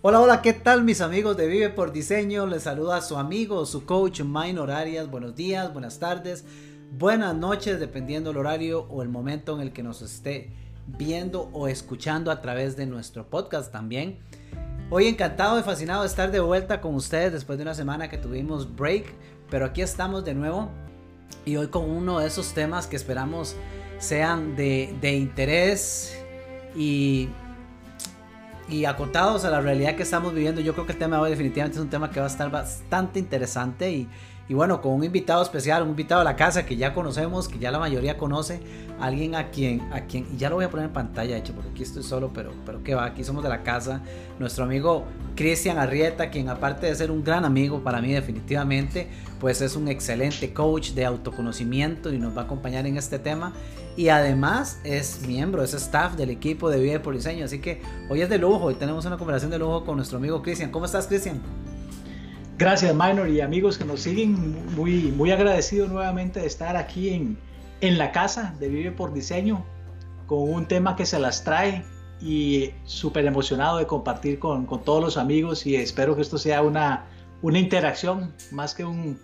Hola, hola, ¿qué tal mis amigos de Vive por Diseño? Les saluda su amigo, su coach Minor Arias. Buenos días, buenas tardes, buenas noches, dependiendo el horario o el momento en el que nos esté viendo o escuchando a través de nuestro podcast también. Hoy encantado y fascinado de estar de vuelta con ustedes después de una semana que tuvimos break, pero aquí estamos de nuevo y hoy con uno de esos temas que esperamos sean de, de interés y y acotados a la realidad que estamos viviendo, yo creo que el tema de hoy definitivamente es un tema que va a estar bastante interesante y, y bueno, con un invitado especial, un invitado a la casa que ya conocemos, que ya la mayoría conoce, alguien a quien, a quien, y ya lo voy a poner en pantalla, de hecho, porque aquí estoy solo, pero, pero que va, aquí somos de la casa, nuestro amigo Cristian Arrieta, quien aparte de ser un gran amigo para mí definitivamente, pues es un excelente coach de autoconocimiento y nos va a acompañar en este tema. Y además es miembro, es staff del equipo de Vive por Diseño, así que hoy es de lujo, hoy tenemos una conversación de lujo con nuestro amigo Cristian. ¿Cómo estás, Cristian? Gracias, Minor, y amigos que nos siguen, muy, muy agradecido nuevamente de estar aquí en, en la casa de Vive por Diseño con un tema que se las trae y súper emocionado de compartir con, con, todos los amigos y espero que esto sea una, una interacción más que un,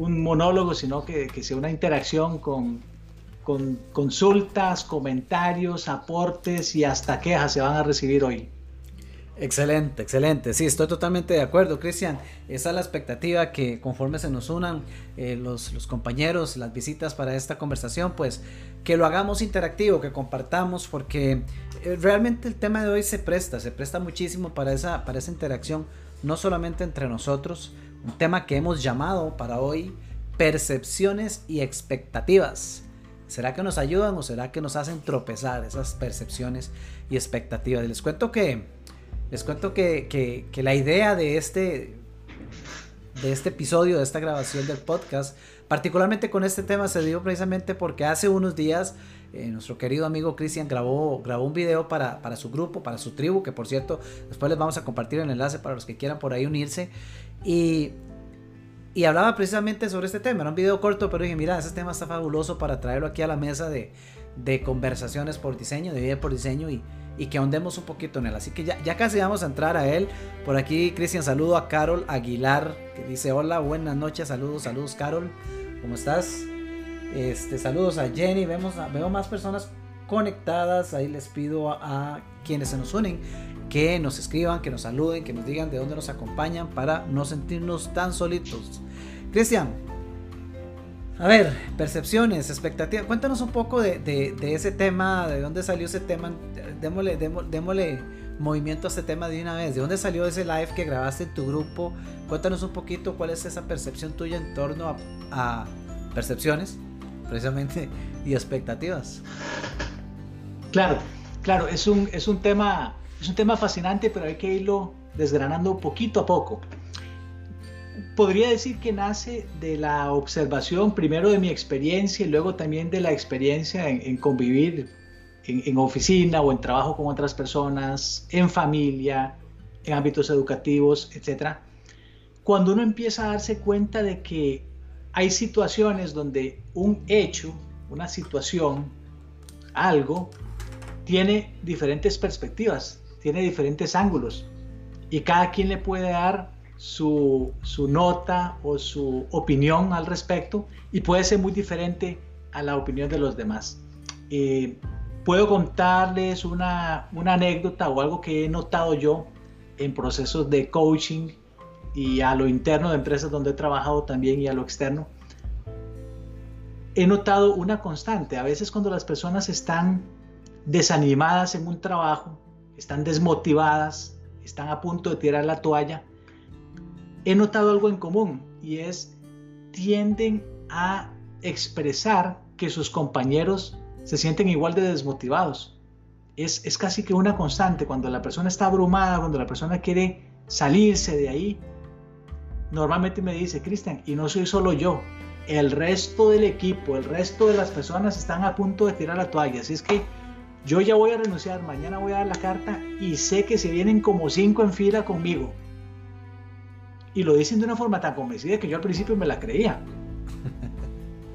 un monólogo, sino que, que, sea una interacción con, con consultas, comentarios, aportes y hasta quejas se van a recibir hoy. Excelente, excelente. Sí, estoy totalmente de acuerdo, Cristian. Esa es la expectativa que conforme se nos unan eh, los, los, compañeros, las visitas para esta conversación, pues que lo hagamos interactivo, que compartamos, porque eh, realmente el tema de hoy se presta, se presta muchísimo para esa, para esa interacción, no solamente entre nosotros, un tema que hemos llamado para hoy percepciones y expectativas. ¿Será que nos ayudan o será que nos hacen tropezar esas percepciones y expectativas? Les cuento que les cuento que, la idea de este, de este episodio, de esta grabación del podcast, particularmente con este tema, se dio precisamente porque hace unos días eh, nuestro querido amigo Cristian grabó, grabó un video para, para, su grupo, para su tribu, que por cierto, después les vamos a compartir el enlace para los que quieran por ahí unirse. Y, y hablaba precisamente sobre este tema. Era un video corto, pero dije, mira, ese tema está fabuloso para traerlo aquí a la mesa de, de conversaciones por diseño, de vida por diseño y y que ahondemos un poquito en él. Así que ya, ya casi vamos a entrar a él. Por aquí, Cristian, saludo a Carol Aguilar, que dice: Hola, buenas noches, saludos, saludos, Carol. ¿Cómo estás? Este, saludos a Jenny. Vemos, veo más personas conectadas. Ahí les pido a, a quienes se nos unen que nos escriban, que nos saluden, que nos digan de dónde nos acompañan para no sentirnos tan solitos. Cristian, a ver, percepciones, expectativas. Cuéntanos un poco de, de, ese tema, de dónde salió ese tema. Démosle, movimiento a este tema de una vez. ¿De dónde salió ese live que grabaste en tu grupo? Cuéntanos un poquito cuál es esa percepción tuya en torno a, a percepciones, precisamente, y expectativas. Claro, claro, es un, es un tema, es un tema fascinante, pero hay que irlo desgranando poquito a poco podría decir que nace de la observación primero de mi experiencia y luego también de la experiencia en, convivir en, oficina o en trabajo con otras personas, en familia, en ámbitos educativos, etc. Cuando uno empieza a darse cuenta de que hay situaciones donde un hecho, una situación, algo, tiene diferentes perspectivas, tiene diferentes ángulos y cada quien le puede dar su, nota o su opinión al respecto y puede ser muy diferente a la opinión de los demás. Eh, puedo contarles una, una, anécdota o algo que he notado yo en procesos de coaching y a lo interno de empresas donde he trabajado también y a lo externo. He notado una constante. A veces cuando las personas están desanimadas en un trabajo, están desmotivadas, están a punto de tirar la toalla, he notado algo en común y es tienden a expresar que sus compañeros se sienten igual de desmotivados. Es, es casi que una constante. Cuando la persona está abrumada, cuando la persona quiere salirse de ahí, normalmente me dice, Cristian, y no soy solo yo, el resto del equipo, el resto de las personas están a punto de tirar la toalla. Así es que yo ya voy a renunciar, mañana voy a dar la carta y sé que se vienen como cinco en fila conmigo. Y lo dicen de una forma tan convencida que yo al principio me la creía.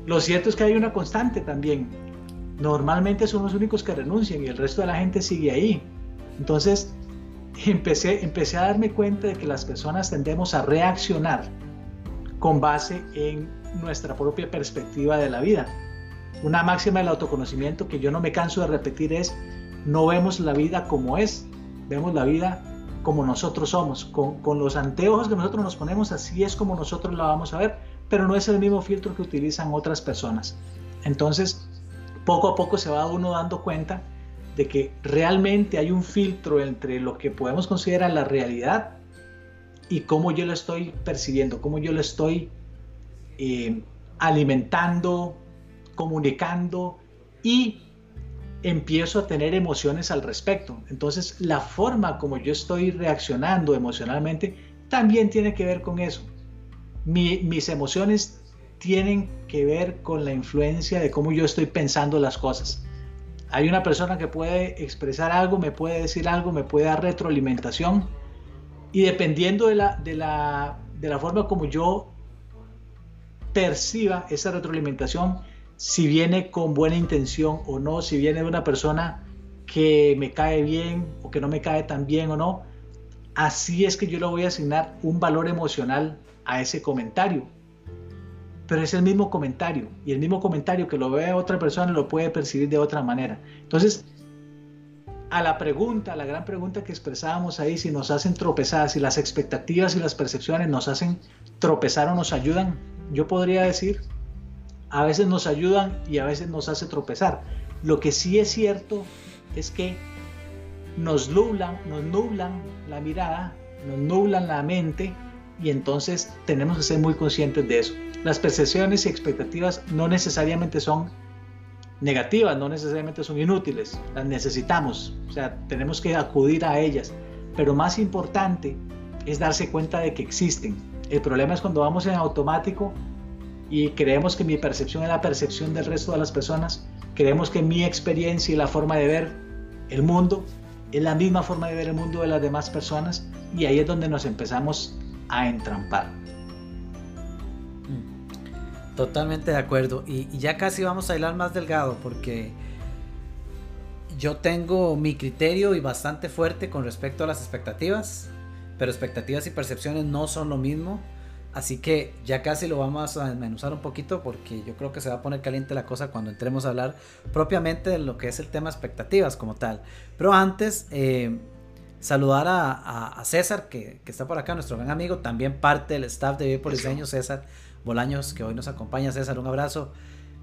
Lo cierto es que hay una constante también. Normalmente son los únicos que renuncian y el resto de la gente sigue ahí. Entonces, empecé, empecé a darme cuenta de que las personas tendemos a reaccionar con base en nuestra propia perspectiva de la vida. Una máxima del autoconocimiento que yo no me canso de repetir es, no vemos la vida como es, vemos la vida como nosotros somos. Con, con, los anteojos que nosotros nos ponemos, así es como nosotros la vamos a ver, pero no es el mismo filtro que utilizan otras personas. Entonces, poco a poco se va uno dando cuenta de que realmente hay un filtro entre lo que podemos considerar la realidad y cómo yo lo estoy percibiendo, cómo yo lo estoy eh, alimentando, comunicando y empiezo a tener emociones al respecto. Entonces la forma como yo estoy reaccionando emocionalmente también tiene que ver con eso. mis emociones tienen que ver con la influencia de cómo yo estoy pensando las cosas. Hay una persona que puede expresar algo, me puede decir algo, me puede dar retroalimentación y dependiendo de la, de la, de la forma como yo perciba esa retroalimentación, si viene con buena intención o no, si viene de una persona que me cae bien o que no me cae tan bien o no, así es que yo le voy a asignar un valor emocional a ese comentario. Pero es el mismo comentario y el mismo comentario que lo ve otra persona lo puede percibir de otra manera. Entonces, a la pregunta, a la gran pregunta que expresábamos ahí, si nos hacen tropezar, si las expectativas y las percepciones nos hacen tropezar o nos ayudan, yo podría decir a veces nos ayudan y a veces nos hace tropezar. Lo que sí es cierto es que nos nublan, nos nublan la mirada, nos nublan la mente y entonces tenemos que ser muy conscientes de eso. Las percepciones y expectativas no necesariamente son negativas, no necesariamente son inútiles, las necesitamos, o sea, tenemos que acudir a ellas, pero más importante es darse cuenta de que existen. El problema es cuando vamos en automático y creemos que mi percepción es la percepción del resto de las personas, creemos que mi experiencia y la forma de ver el mundo es la misma forma de ver el mundo de las demás personas y ahí es donde nos empezamos a entrampar. Mm. Totalmente de acuerdo y, y ya casi vamos a hilar más delgado porque yo tengo mi criterio y bastante fuerte con respecto a las expectativas, pero expectativas y percepciones no son lo mismo Así que ya casi lo vamos a desmenuzar un poquito porque yo creo que se va a poner caliente la cosa cuando entremos a hablar propiamente de lo que es el tema expectativas como tal. Pero antes, eh, saludar a, César, que, está por acá, nuestro gran amigo, también parte del staff de Vive por Diseño, César Bolaños, que hoy nos acompaña. César, un abrazo.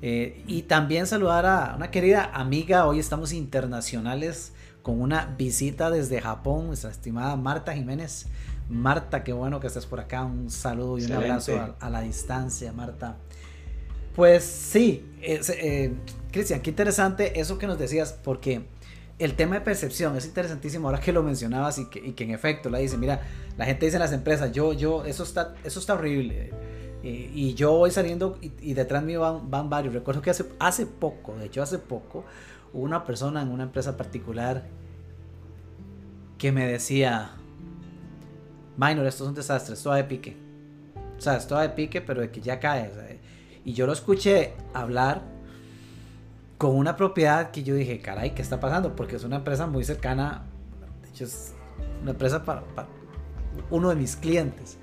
Eh, y también saludar a una querida amiga, hoy estamos internacionales con una visita desde Japón, nuestra estimada Marta Jiménez. Marta, qué bueno que estés por acá. Un saludo y un abrazo a, la distancia, Marta. Pues sí, eh, Cristian, qué interesante eso que nos decías, porque el tema de percepción es interesantísimo ahora que lo mencionabas y que, en efecto la dice, mira, la gente dice en las empresas, yo, yo, eso está, eso está horrible. y yo voy saliendo y, detrás mío van, van, varios. Recuerdo que hace, hace poco, de hecho hace poco, hubo una persona en una empresa particular que me decía, Minor, esto es un desastre, esto va de pique. O sea, esto va de pique, pero de que ya cae. y yo lo escuché hablar con una propiedad que yo dije, caray, ¿qué está pasando? Porque es una empresa muy cercana, de hecho es una empresa para, uno de mis clientes.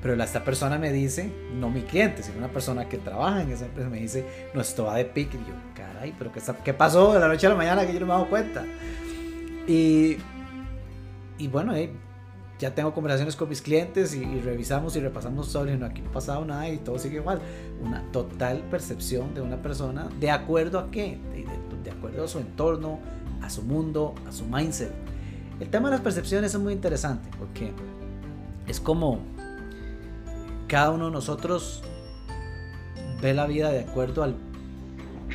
Pero esta persona me dice, no mi cliente, sino una persona que trabaja en esa empresa, me dice, no, esto va de pique. Y yo, caray, pero ¿qué, qué pasó de la noche a la mañana que yo no me he dado cuenta? Y, y bueno, eh, ya tengo conversaciones con mis clientes y, revisamos y repasamos todo y no, aquí no ha pasado nada y todo sigue igual. Una total percepción de una persona de acuerdo a qué, de, acuerdo a su entorno, a su mundo, a su mindset. El tema de las percepciones es muy interesante porque es como cada uno de nosotros ve la vida de acuerdo al,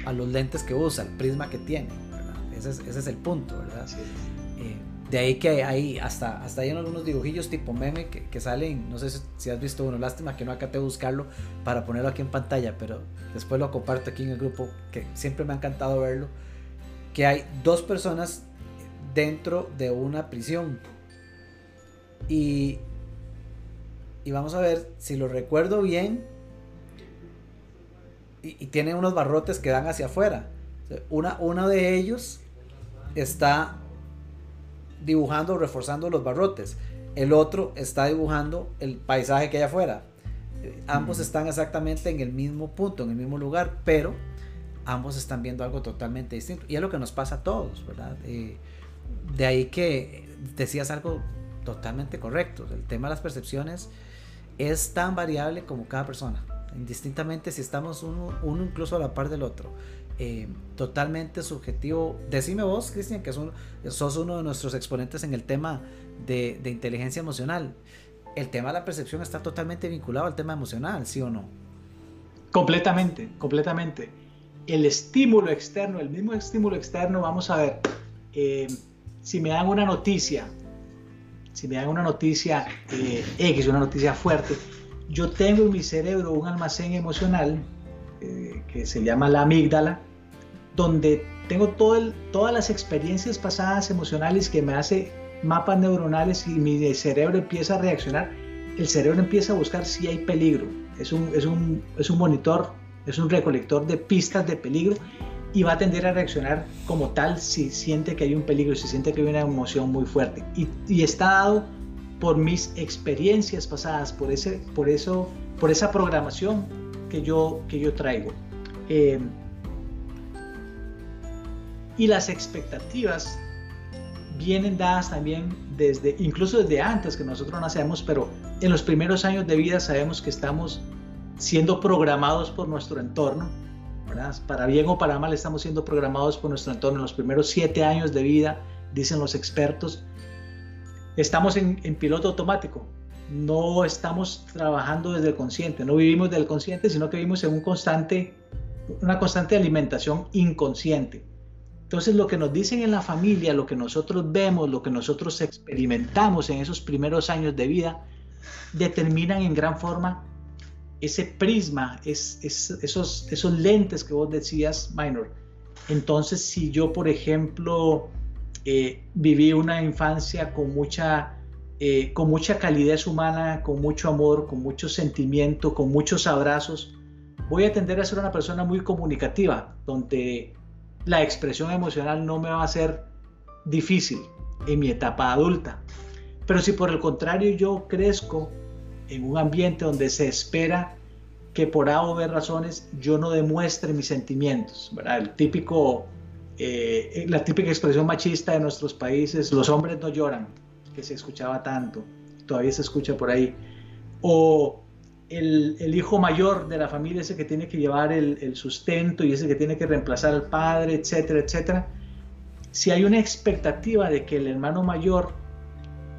a los lentes que usa, al prisma que tiene. Ese es, ese es, el punto, ¿verdad? De ahí que hay hasta, hasta hay algunos dibujillos tipo meme que, salen, no sé si, has visto uno, lástima que no acá te buscarlo para ponerlo aquí en pantalla, pero después lo comparto aquí en el grupo, que siempre me ha encantado verlo, que hay dos personas dentro de una prisión. Y, y vamos a ver si lo recuerdo bien. Y, y tiene unos barrotes que dan hacia afuera. Una, uno de ellos está dibujando, reforzando los barrotes. El otro está dibujando el paisaje que hay afuera. Ambos están exactamente en el mismo punto, en el mismo lugar, pero ambos están viendo algo totalmente distinto. Y es lo que nos pasa a todos, ¿verdad? Eh, de ahí que decías algo totalmente correcto. El tema de las percepciones es tan variable como cada persona, indistintamente si estamos uno, uno incluso a la par del otro. Eh, totalmente subjetivo. Decime vos, Cristian, que sos uno de nuestros exponentes en el tema de, de, inteligencia emocional. El tema de la percepción está totalmente vinculado al tema emocional, ¿sí o no? Completamente, completamente. El estímulo externo, el mismo estímulo externo, vamos a ver, eh, si me dan una noticia, si me dan una noticia eh, X, una noticia fuerte, yo tengo en mi cerebro un almacén emocional eh, que se llama la amígdala, donde tengo todas las experiencias pasadas emocionales que me hace mapas neuronales y mi cerebro empieza a reaccionar. El cerebro empieza a buscar si hay peligro. Es un, es un, es un monitor, es un recolector de pistas de peligro y va a tender a reaccionar como tal si siente que hay un peligro, si siente que hay una emoción muy fuerte. Y, y está dado por mis experiencias pasadas, por, ese, por, eso, por esa programación que yo, que yo traigo. Eh, y las expectativas vienen dadas también desde, incluso desde antes que nosotros nacemos, pero en los primeros años de vida sabemos que estamos siendo programados por nuestro entorno para bien o para mal estamos siendo programados por nuestro entorno. En los primeros siete años de vida, dicen los expertos, estamos en, piloto automático. No estamos trabajando desde el consciente, no vivimos del consciente, sino que vivimos en un constante, una constante alimentación inconsciente. Entonces lo que nos dicen en la familia, lo que nosotros vemos, lo que nosotros experimentamos en esos primeros años de vida, determinan en gran forma ese prisma, es, esos, esos lentes que vos decías, Minor. Entonces, si yo, por ejemplo, eh, viví una infancia con mucha, eh, con mucha calidez humana, con mucho amor, con mucho sentimiento, con muchos abrazos, voy a tender a ser una persona muy comunicativa, donde la expresión emocional no me va a ser difícil en mi etapa adulta. Pero si por el contrario yo crezco en un ambiente donde se espera que por A o B razones yo no demuestre mis sentimientos. El típico, eh, la típica expresión machista de nuestros países, los hombres no lloran, que se escuchaba tanto, todavía se escucha por ahí. O el, el hijo mayor de la familia, ese que tiene que llevar el, el, sustento y ese que tiene que reemplazar al padre, etcétera, etcétera. Si hay una expectativa de que el hermano mayor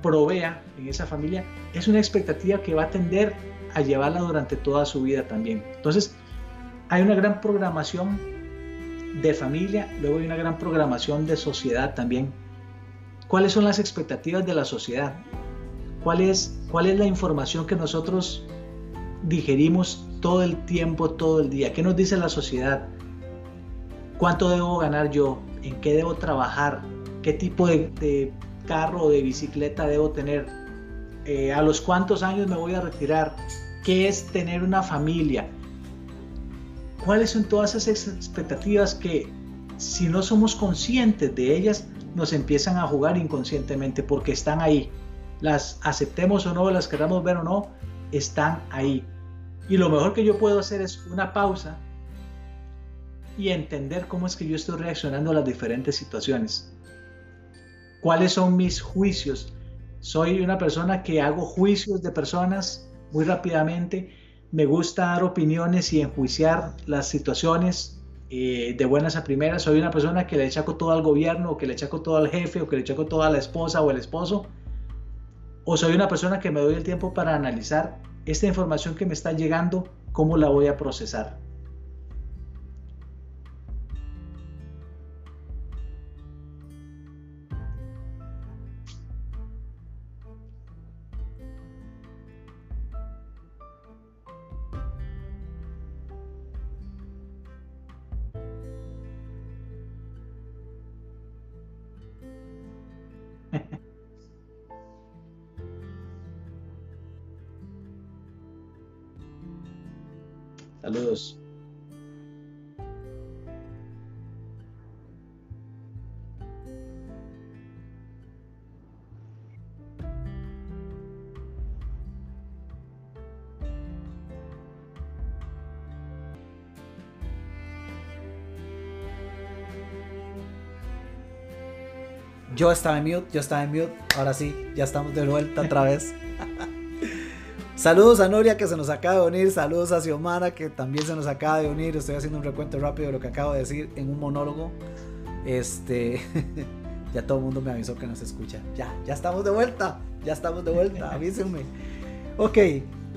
provea en esa familia, es una expectativa que va a tender a llevarla durante toda su vida también. Entonces, hay una gran programación de familia, luego hay una gran programación de sociedad también. ¿Cuáles son las expectativas de la sociedad? ¿Cuál es, cuál es la información que nosotros digerimos todo el tiempo, todo el día? ¿Qué nos dice la sociedad? ¿Cuánto debo ganar yo? ¿En qué debo trabajar? ¿Qué tipo de, de carro o de bicicleta debo tener? Eh, ¿A los cuántos años me voy a retirar? ¿Qué es tener una familia? ¿Cuáles son todas esas expectativas que si no somos conscientes de ellas, nos empiezan a jugar inconscientemente porque están ahí? Las aceptemos o no, las queramos ver o no, están ahí. Y lo mejor que yo puedo hacer es una pausa y entender cómo es que yo estoy reaccionando a las diferentes situaciones cuáles son mis juicios. Soy una persona que hago juicios de personas muy rápidamente. Me gusta dar opiniones y enjuiciar las situaciones eh, de buenas a primeras. Soy una persona que le echaco todo al gobierno, o que le echaco todo al jefe, o que le echaco todo a la esposa o el esposo. O soy una persona que me doy el tiempo para analizar esta información que me está llegando, cómo la voy a procesar. Yo estaba en mute, yo estaba en mute. Ahora sí, ya estamos de vuelta otra vez. Saludos a Noria que se nos acaba de unir. Saludos a Xiomara que también se nos acaba de unir. Estoy haciendo un recuento rápido de lo que acabo de decir en un monólogo. Este. ya todo el mundo me avisó que nos escucha. Ya, ya estamos de vuelta. Ya estamos de vuelta. Avísenme. Ok,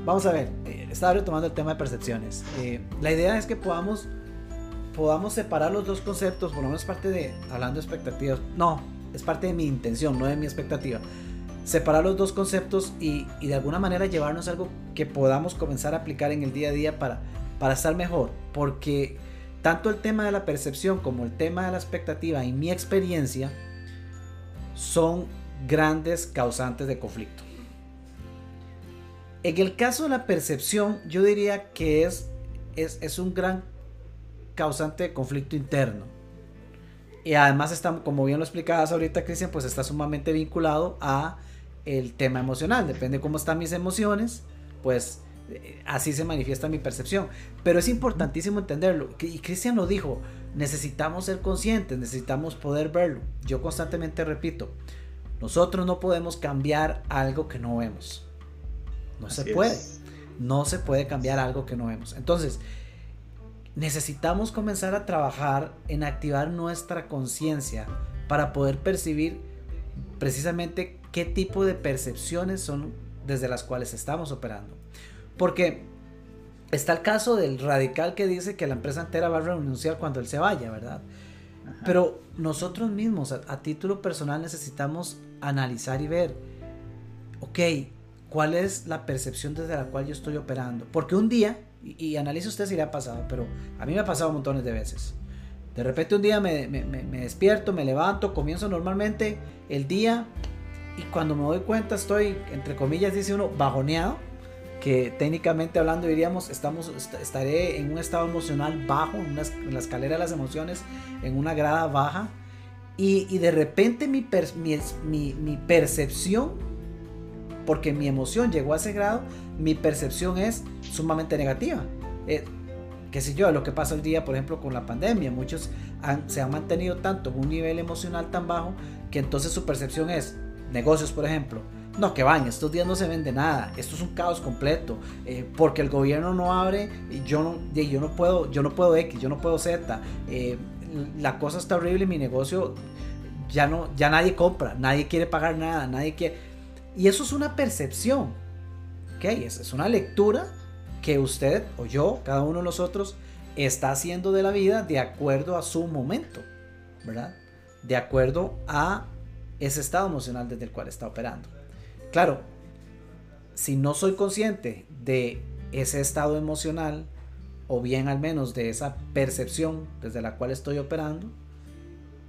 vamos a ver. Eh, estaba retomando el tema de percepciones. Eh, la idea es que podamos podamos separar los dos conceptos, por lo menos parte de, hablando de expectativas, no, es parte de mi intención, no de mi expectativa. Separar los dos conceptos y, de alguna manera llevarnos algo que podamos comenzar a aplicar en el día a día para, para estar mejor. Porque tanto el tema de la percepción como el tema de la expectativa y mi experiencia son grandes causantes de conflicto. En el caso de la percepción, yo diría que es, es, es un gran causante de conflicto interno. Y además está, como bien lo explicabas ahorita, Cristian, pues está sumamente vinculado a el tema emocional. Depende cómo están mis emociones, pues eh, así se manifiesta mi percepción. Pero es importantísimo entenderlo. Y Cristian lo dijo, necesitamos ser conscientes, necesitamos poder verlo. Yo constantemente repito, nosotros no podemos cambiar algo que no vemos. No se puede. No se puede cambiar algo que no vemos. Entonces, necesitamos comenzar a trabajar en activar nuestra conciencia para poder percibir precisamente qué tipo de percepciones son desde las cuales estamos operando. Porque está el caso del radical que dice que la empresa entera va a renunciar cuando él se vaya, ¿verdad? Pero nosotros mismos, a, título personal, necesitamos analizar y ver, ok, ¿cuál es la percepción desde la cual yo estoy operando? Porque un día y, analice usted si le ha pasado, pero a mí me ha pasado montones de veces. De repente un día me, despierto, me levanto, comienzo normalmente el día y cuando me doy cuenta estoy, entre comillas, dice uno, bajoneado, que técnicamente hablando diríamos, estamos, estaré en un estado emocional bajo, en, la escalera de las emociones, en una grada baja, y, de repente mi percepción, porque mi emoción llegó a ese grado, mi percepción es sumamente negativa. Eh, qué sé yo, lo que pasa el día, por ejemplo, con la pandemia. Muchos se han mantenido tanto en un nivel emocional tan bajo que entonces su percepción es, negocios, por ejemplo, no, que van, estos días no se vende nada, esto es un caos completo, eh, porque el gobierno no abre, y yo no, yo no puedo, yo no puedo X, yo no puedo Z, eh, la cosa está horrible, mi negocio ya no, ya nadie compra, nadie quiere pagar nada, nadie quiere, y eso es una percepción, ¿ok? Es, es una lectura que usted o yo, cada uno de nosotros, está haciendo de la vida de acuerdo a su momento, ¿verdad? De acuerdo a ese estado emocional desde el cual está operando. Claro, si no soy consciente de ese estado emocional, o bien al menos de esa percepción desde la cual estoy operando,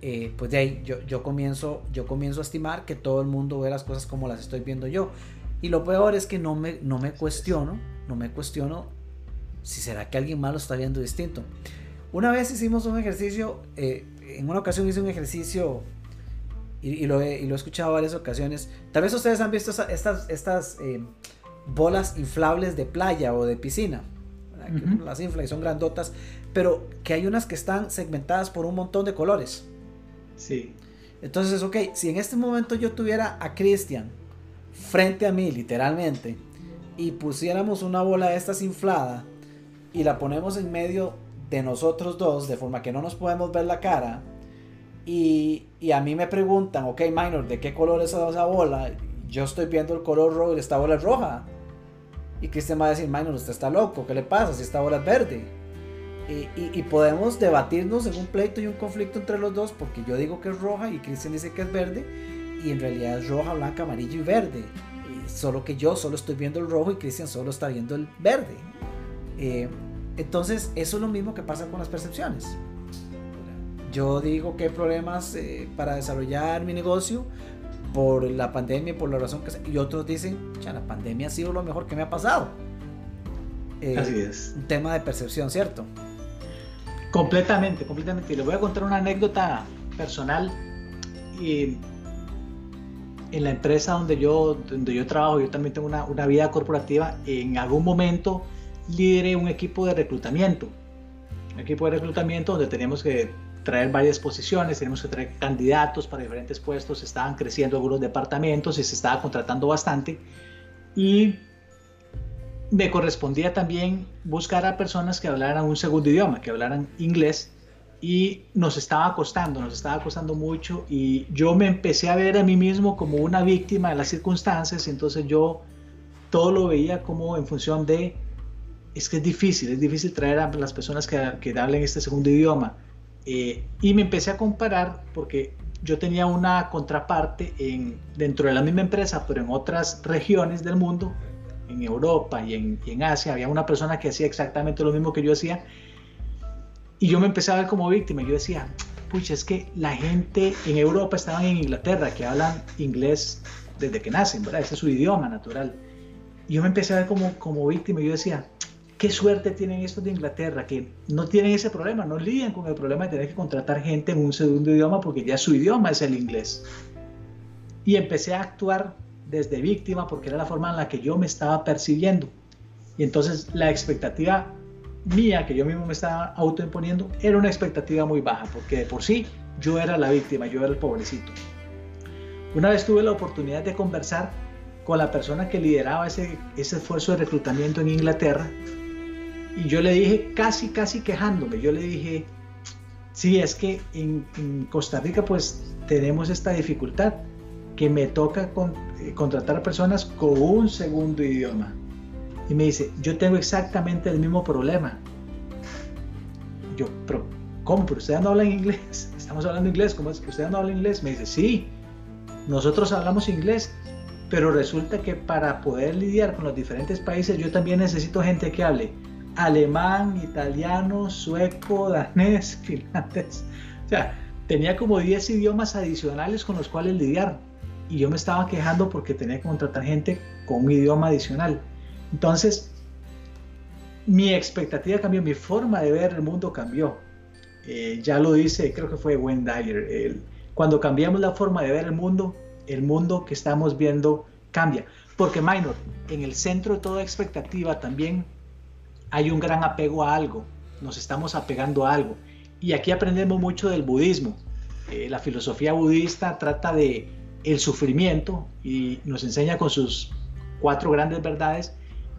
eh, pues de ahí yo, yo, comienzo, yo comienzo a estimar que todo el mundo ve las cosas como las estoy viendo yo. Y lo peor es que no me, no me cuestiono, no me cuestiono si será que alguien más lo está viendo distinto. Una vez hicimos un ejercicio, eh, en una ocasión hice un ejercicio y, lo he, y, lo he, escuchado varias ocasiones. Tal vez ustedes han visto estas, estas eh, bolas inflables de playa o de piscina. las inflan y son grandotas, pero que hay unas que están segmentadas por un montón de colores. Sí. Entonces, ok, si en este momento yo tuviera a Cristian frente a mí, literalmente, y pusiéramos una bola de estas inflada y la ponemos en medio de nosotros dos, de forma que no nos podemos ver la cara, y, a mí me preguntan, ok, Minor, ¿de qué color es esa bola? Yo estoy viendo el color rojo y esta bola es roja. Y Cristian va a decir, Minor, usted está loco, ¿qué le pasa si esta bola es verde? Y, y, podemos debatirnos en un pleito y un conflicto entre los dos, porque yo digo que es roja y Cristian dice que es verde, y en realidad es roja, blanca, amarillo y verde. solo que yo solo estoy viendo el rojo y Cristian solo está viendo el verde. Eh, entonces, eso es lo mismo que pasa con las percepciones. Yo digo que hay problemas eh, para desarrollar mi negocio por la pandemia, por la razón que sea. Y otros dicen, ya la pandemia ha sido lo mejor que me ha pasado. Eh, Así es. Un tema de percepción, ¿cierto? Completamente, completamente. Y les voy a contar una anécdota personal. Y en la empresa donde yo, donde yo trabajo, yo también tengo una, una vida corporativa, en algún momento lideré un equipo de reclutamiento. Un equipo de reclutamiento donde teníamos que traer varias posiciones, tenemos que traer candidatos para diferentes puestos, estaban creciendo algunos departamentos y se estaba contratando bastante. Y me correspondía también buscar a personas que hablaran un segundo idioma, que hablaran inglés, y nos estaba costando, nos estaba costando mucho, y yo me empecé a ver a mí mismo como una víctima de las circunstancias, y entonces yo todo lo veía como en función de, es que es difícil, es difícil traer a las personas que, que hablen este segundo idioma, eh, y me empecé a comparar porque yo tenía una contraparte en, dentro de la misma empresa, pero en otras regiones del mundo, en Europa y en, Asia, había una persona que hacía exactamente lo mismo que yo hacía. Y yo me empecé a ver como víctima. Yo decía, pucha, es que la gente en Europa estaban en Inglaterra, que hablan inglés desde que nacen, ¿verdad? Ese es su idioma natural. Y yo me empecé a ver como, como víctima. Yo decía, qué suerte tienen estos de Inglaterra, que no tienen ese problema, no lidian con el problema de tener que contratar gente en un segundo idioma porque ya su idioma es el inglés. Y empecé a actuar desde víctima porque era la forma en la que yo me estaba percibiendo. Y entonces la expectativa mía que yo mismo me estaba autoimponiendo era una expectativa muy baja porque de por sí yo era la víctima, yo era el pobrecito. Una vez tuve la oportunidad de conversar con la persona que lideraba ese, ese esfuerzo de reclutamiento en Inglaterra y yo le dije, casi, casi quejándome, yo le dije, sí, es que en, Costa Rica pues tenemos esta dificultad que me toca eh, contratar personas con un segundo idioma. Y me dice, yo tengo exactamente el mismo problema. Yo, pero ¿cómo? Pero ustedes no hablan inglés. Estamos hablando inglés. ¿Cómo es que ustedes no hablan inglés? Me dice, sí, nosotros hablamos inglés, pero resulta que para poder lidiar con los diferentes países yo también necesito gente que hable alemán, italiano, sueco, danés, finlandés. O sea, tenía como 10 idiomas adicionales con los cuales lidiar y yo me estaba quejando porque tenía que contratar gente con un idioma adicional. Entonces, mi expectativa cambió, mi forma de ver el mundo cambió. Eh, ya lo dice, creo que fue Wayne Dyer, cuando cambiamos la forma de ver el mundo, el mundo que estamos viendo cambia. Porque, Minor, en el centro de toda expectativa también hay un gran apego a algo, nos estamos apegando a algo. Y aquí aprendemos mucho del budismo. Eh, la filosofía budista trata de el sufrimiento y nos enseña con sus cuatro grandes verdades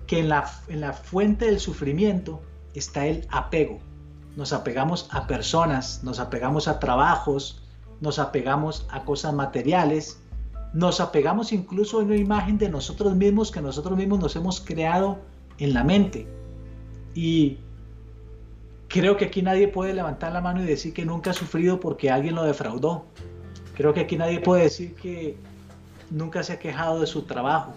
que en la, en la fuente del sufrimiento está el apego. Nos apegamos a personas, nos apegamos a trabajos, nos apegamos a cosas materiales, nos apegamos incluso a una imagen de nosotros mismos que nosotros mismos nos hemos creado en la mente. Y creo que aquí nadie puede levantar la mano y decir que nunca ha sufrido porque alguien lo defraudó. Creo que aquí nadie puede decir que nunca se ha quejado de su trabajo,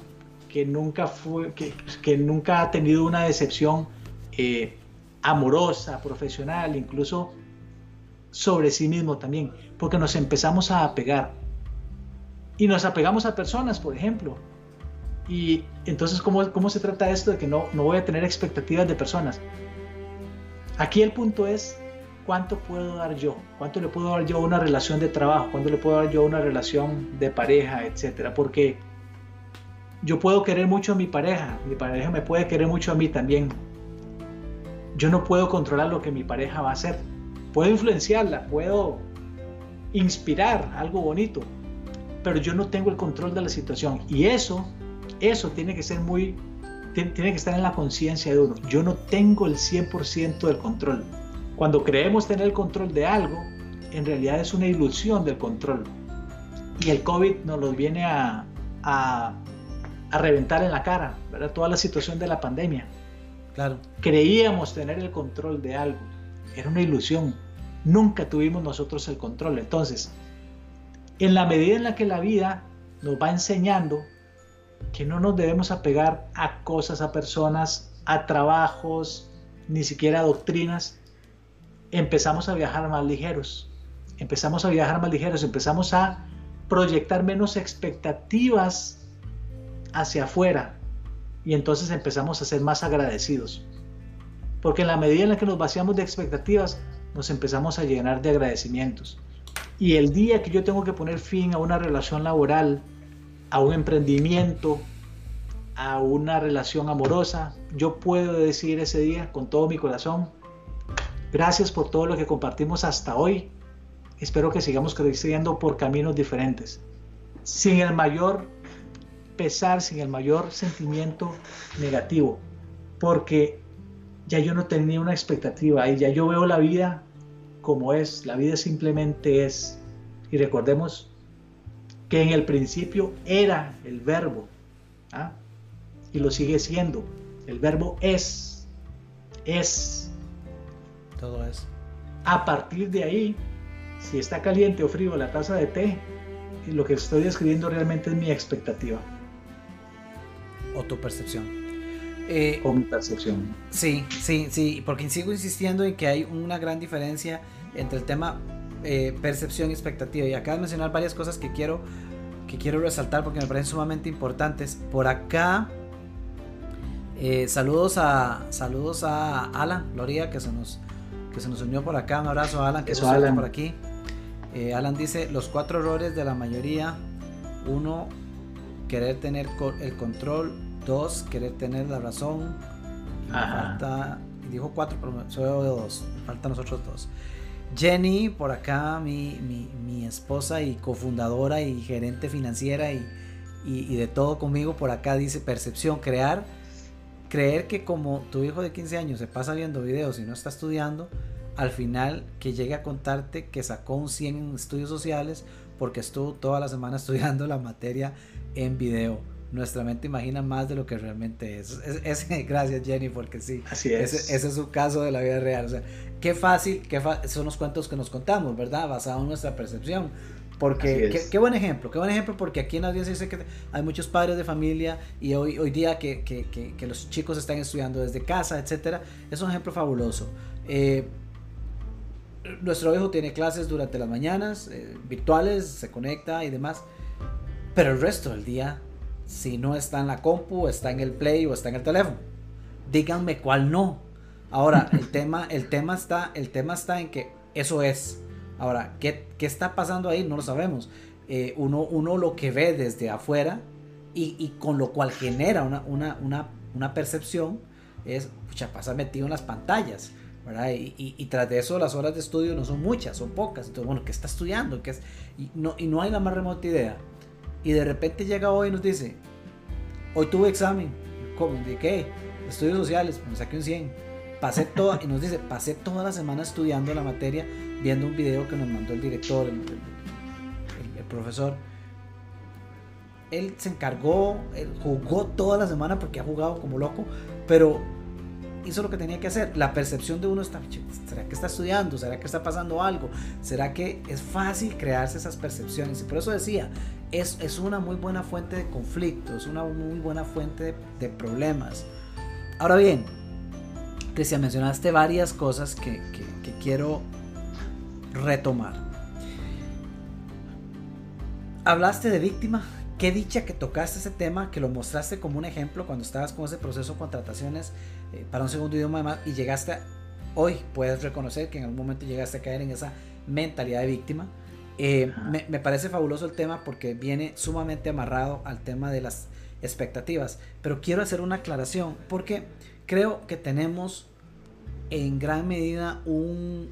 que nunca, fue, que, nunca ha tenido una decepción eh, amorosa, profesional, incluso sobre sí mismo también, porque nos empezamos a apegar. Y nos apegamos a personas, por ejemplo. Y entonces, ¿cómo, cómo se trata esto de que no, no voy a tener expectativas de personas? Aquí el punto es ¿cuánto puedo dar yo? ¿Cuánto le puedo dar yo a una relación de trabajo? ¿Cuánto le puedo dar yo a una relación de pareja, etcétera? Porque yo puedo querer mucho a mi pareja, mi pareja me puede querer mucho a mí también. Yo no puedo controlar lo que mi pareja va a hacer. Puedo influenciarla, puedo inspirar algo bonito, pero yo no tengo el control de la situación. Y eso, eso tiene que ser muy, tiene que estar en la conciencia de uno. Yo no tengo el 100% del control. Cuando creemos tener el control de algo, en realidad es una ilusión del control. Y el COVID nos lo viene a, a, reventar en la cara, ¿verdad? Toda la situación de la pandemia. Claro. Creíamos tener el control de algo. Era una ilusión. Nunca tuvimos nosotros el control. Entonces, en la medida en la que la vida nos va enseñando que no nos debemos apegar a cosas, a personas, a trabajos, ni siquiera a doctrinas, empezamos a viajar más ligeros, empezamos a viajar más ligeros, empezamos a proyectar menos expectativas hacia afuera y entonces empezamos a ser más agradecidos. Porque en la medida en la que nos vaciamos de expectativas, nos empezamos a llenar de agradecimientos. Y el día que yo tengo que poner fin a una relación laboral, a un emprendimiento, a una relación amorosa, yo puedo decir ese día con todo mi corazón, Gracias por todo lo que compartimos hasta hoy. Espero que sigamos creciendo por caminos diferentes. Sin el mayor pesar, sin el mayor sentimiento negativo. Porque ya yo no tenía una expectativa y ya yo veo la vida como es. La vida simplemente es. Y recordemos que en el principio era el verbo. ¿ah? Y lo sigue siendo. El verbo es. Es. Todo es. A partir de ahí, si está caliente o frío la taza de té, lo que estoy describiendo realmente es mi expectativa. O tu percepción. Eh, o mi percepción. Sí, sí, sí, porque sigo insistiendo en que hay una gran diferencia entre el tema eh, percepción y expectativa. Y acá de mencionar varias cosas que quiero, que quiero resaltar porque me parecen sumamente importantes. Por acá, eh, saludos, a, saludos a Alan Loría que se nos, que se nos unió por acá. Un abrazo a Alan que se por aquí. Eh, Alan dice, los cuatro errores de la mayoría. Uno, querer tener el control. Dos, querer tener la razón. Falta, dijo cuatro, pero solo dos. Faltan nosotros dos. Jenny, por acá, mi, mi, esposa y cofundadora y gerente financiera y, y, de todo conmigo, por acá dice percepción, crear, creer que como tu hijo de 15 años se pasa viendo videos y no está estudiando, al final que llegue a contarte que sacó un 100 en estudios sociales porque estuvo toda la semana estudiando la materia en video nuestra mente imagina más de lo que realmente es. gracias Jenny, porque sí. Así es. Ese, es su caso de la vida real. O sea, qué fácil, qué son los cuentos que nos contamos, ¿verdad? Basado en nuestra percepción. Porque, qué, buen ejemplo, qué buen ejemplo, porque aquí en la audiencia dice que hay muchos padres de familia y hoy, hoy día que, que, que los chicos están estudiando desde casa, etcétera. Es un ejemplo fabuloso. Eh, nuestro hijo tiene clases durante las mañanas, eh, virtuales, se conecta y demás, pero el resto del día si no está en la compu, está en el play o está en el teléfono. Díganme cuál no. Ahora, el tema, el tema, está, el tema está en que eso es. Ahora, ¿qué, está pasando ahí? No lo sabemos. Eh, uno, uno lo que ve desde afuera y, con lo cual genera una, una, una, percepción es, pucha, pasa metido en las pantallas. ¿verdad? Y, tras de eso las horas de estudio no son muchas, son pocas. Entonces, bueno, ¿qué está estudiando? ¿Qué es? Y, no, y no hay la más remota idea y de repente llega hoy y nos dice, hoy tuve examen, ¿cómo? ¿De qué? Estudios sociales, me saqué un 100. Pasé toda, y nos dice, pasé toda la semana estudiando la materia, viendo un video que nos mandó el director, el, profesor. Él se encargó, él jugó toda la semana porque ha jugado como loco, pero hizo lo que tenía que hacer. La percepción de uno está, ¿será que está estudiando? ¿Será que está pasando algo? ¿Será que es fácil crearse esas percepciones? Y por eso decía, es, es una muy buena fuente de conflictos, una muy buena fuente de, problemas. Ahora bien, Cristian, mencionaste varias cosas que, que quiero retomar. Hablaste de víctima, qué dicha que tocaste ese tema, que lo mostraste como un ejemplo cuando estabas con ese proceso de contrataciones eh, para un segundo idioma más y llegaste, hoy puedes reconocer que en algún momento llegaste a caer en esa mentalidad de víctima. Eh, me, me, parece fabuloso el tema porque viene sumamente amarrado al tema de las expectativas. Pero quiero hacer una aclaración porque creo que tenemos en gran medida un,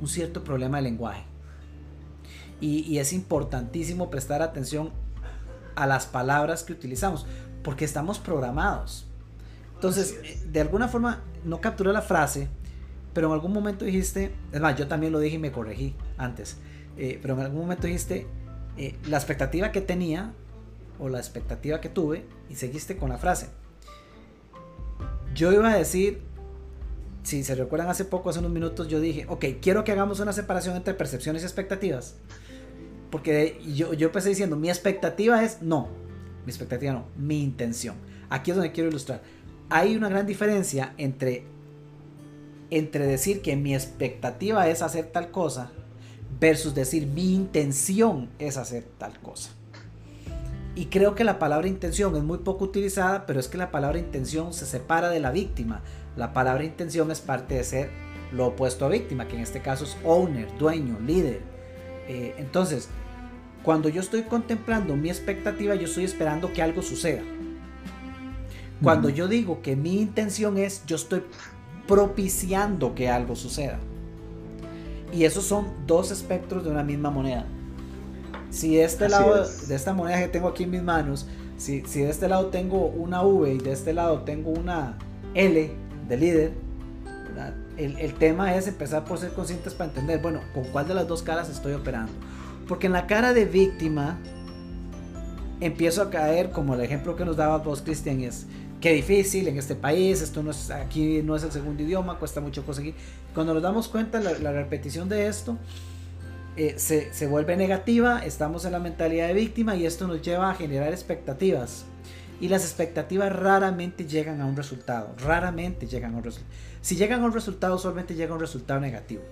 un cierto problema de lenguaje y, es importantísimo prestar atención a las palabras que utilizamos, porque estamos programados. Entonces, eh, de alguna forma, no capturé la frase, pero en algún momento dijiste, es más, yo también lo dije y me corregí antes, eh, pero en algún momento dijiste eh, la expectativa que tenía o la expectativa que tuve y seguiste con la frase. Yo iba a decir, si se recuerdan hace poco, hace unos minutos, yo dije, ok, quiero que hagamos una separación entre percepciones y expectativas. Porque yo, yo empecé diciendo, mi expectativa es, no, mi expectativa no, mi intención. Aquí es donde quiero ilustrar. Hay una gran diferencia entre, entre decir que mi expectativa es hacer tal cosa versus decir mi intención es hacer tal cosa. Y creo que la palabra intención es muy poco utilizada, pero es que la palabra intención se separa de la víctima. La palabra intención es parte de ser lo opuesto a víctima, que en este caso es owner, dueño, líder. Eh, entonces, cuando yo estoy contemplando mi expectativa, yo estoy esperando que algo suceda. Cuando yo digo que mi intención es, yo estoy propiciando que algo suceda. Y esos son dos espectros de una misma moneda. Si de este lado de esta moneda que tengo aquí en mis manos, si, si de este lado tengo una V y de este lado tengo una L de líder, el, el, tema es empezar por ser conscientes para entender, bueno, con cuál de las dos caras estoy operando. Porque en la cara de víctima empiezo a caer, como el ejemplo que nos daba vos, Cristian, es qué difícil en este país, esto no es, aquí no es el segundo idioma, cuesta mucho conseguir. Cuando nos damos cuenta, la, repetición de esto eh, se, se, vuelve negativa, estamos en la mentalidad de víctima y esto nos lleva a generar expectativas. Y las expectativas raramente llegan a un resultado, raramente llegan a un resultado. Si llegan a un resultado, solamente llega a un resultado negativo.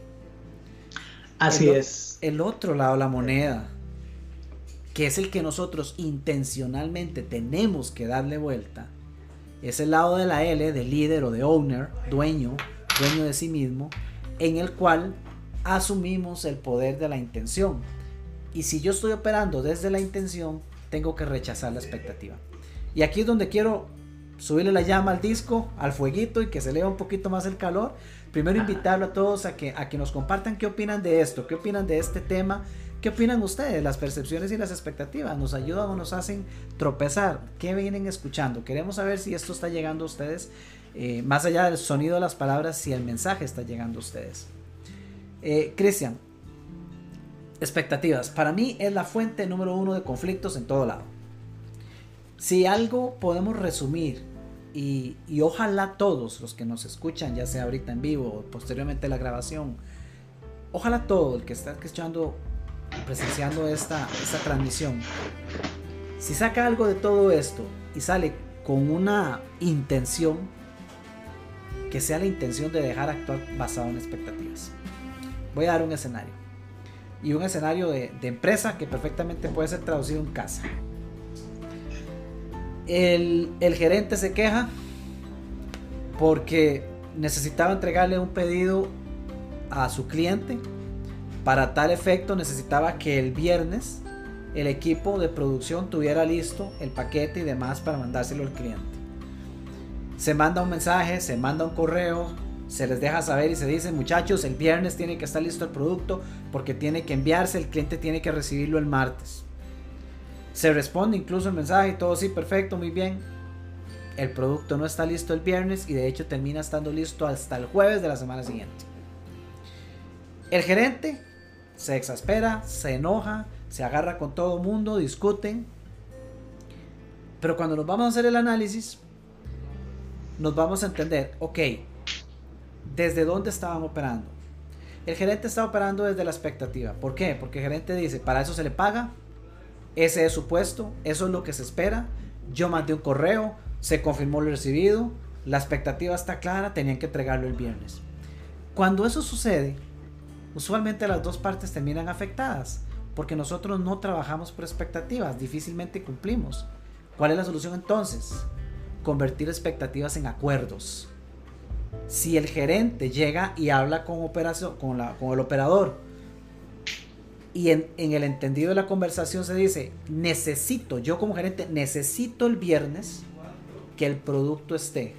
Así es. El otro lado de la moneda, que es el que nosotros intencionalmente tenemos que darle vuelta, es el lado de la L, de líder o de owner, dueño, dueño de sí mismo, en el cual asumimos el poder de la intención. Y si yo estoy operando desde la intención, tengo que rechazar la expectativa. Y aquí es donde quiero subirle la llama al disco, al fueguito y que se eleva un poquito más el calor. Primero invitarlo a todos a que, a que nos compartan qué opinan de esto, qué opinan de este tema ¿Qué opinan ustedes? Las percepciones y las expectativas nos ayudan o nos hacen tropezar. ¿Qué vienen escuchando? Queremos saber si esto está llegando a ustedes, eh, más allá del sonido de las palabras, si el mensaje está llegando a ustedes. Eh, Cristian, expectativas. Para mí es la fuente número uno de conflictos en todo lado. Si algo podemos resumir y, ojalá todos los que nos escuchan, ya sea ahorita en vivo o posteriormente la grabación, ojalá todo el que está escuchando presenciando esta, esta transmisión, si saca algo de todo esto y sale con una intención, que sea la intención de dejar actuar basado en expectativas. Voy a dar un escenario. Y un escenario de, empresa que perfectamente puede ser traducido en casa. El, gerente se queja porque necesitaba entregarle un pedido a su cliente para tal efecto necesitaba que el viernes el equipo de producción tuviera listo el paquete y demás para mandárselo al cliente. Se manda un mensaje, se manda un correo, se les deja saber y se dice muchachos el viernes tiene que estar listo el producto porque tiene que enviarse, el cliente tiene que recibirlo el martes. Se responde incluso el mensaje y todo sí, perfecto, muy bien. El producto no está listo el viernes y de hecho termina estando listo hasta el jueves de la semana siguiente. El gerente se exaspera, se enoja, se agarra con todo el mundo, discuten. Pero cuando nos vamos a hacer el análisis, nos vamos a entender, ok, ¿desde dónde estaban operando? El gerente está operando desde la expectativa. ¿Por qué? Porque el gerente dice, para eso se le paga, ese es su puesto, eso es lo que se espera. Yo mandé un correo, se confirmó lo recibido, la expectativa está clara, tenían que entregarlo el viernes. Cuando eso sucede, usualmente las dos partes terminan afectadas, porque nosotros no trabajamos por expectativas, difícilmente cumplimos. ¿Cuál es la solución entonces? Convertir expectativas en acuerdos. Si el gerente llega y habla con, operación, con, el operador y en, el entendido de la conversación se dice, necesito, yo como gerente, necesito el viernes que el producto esté.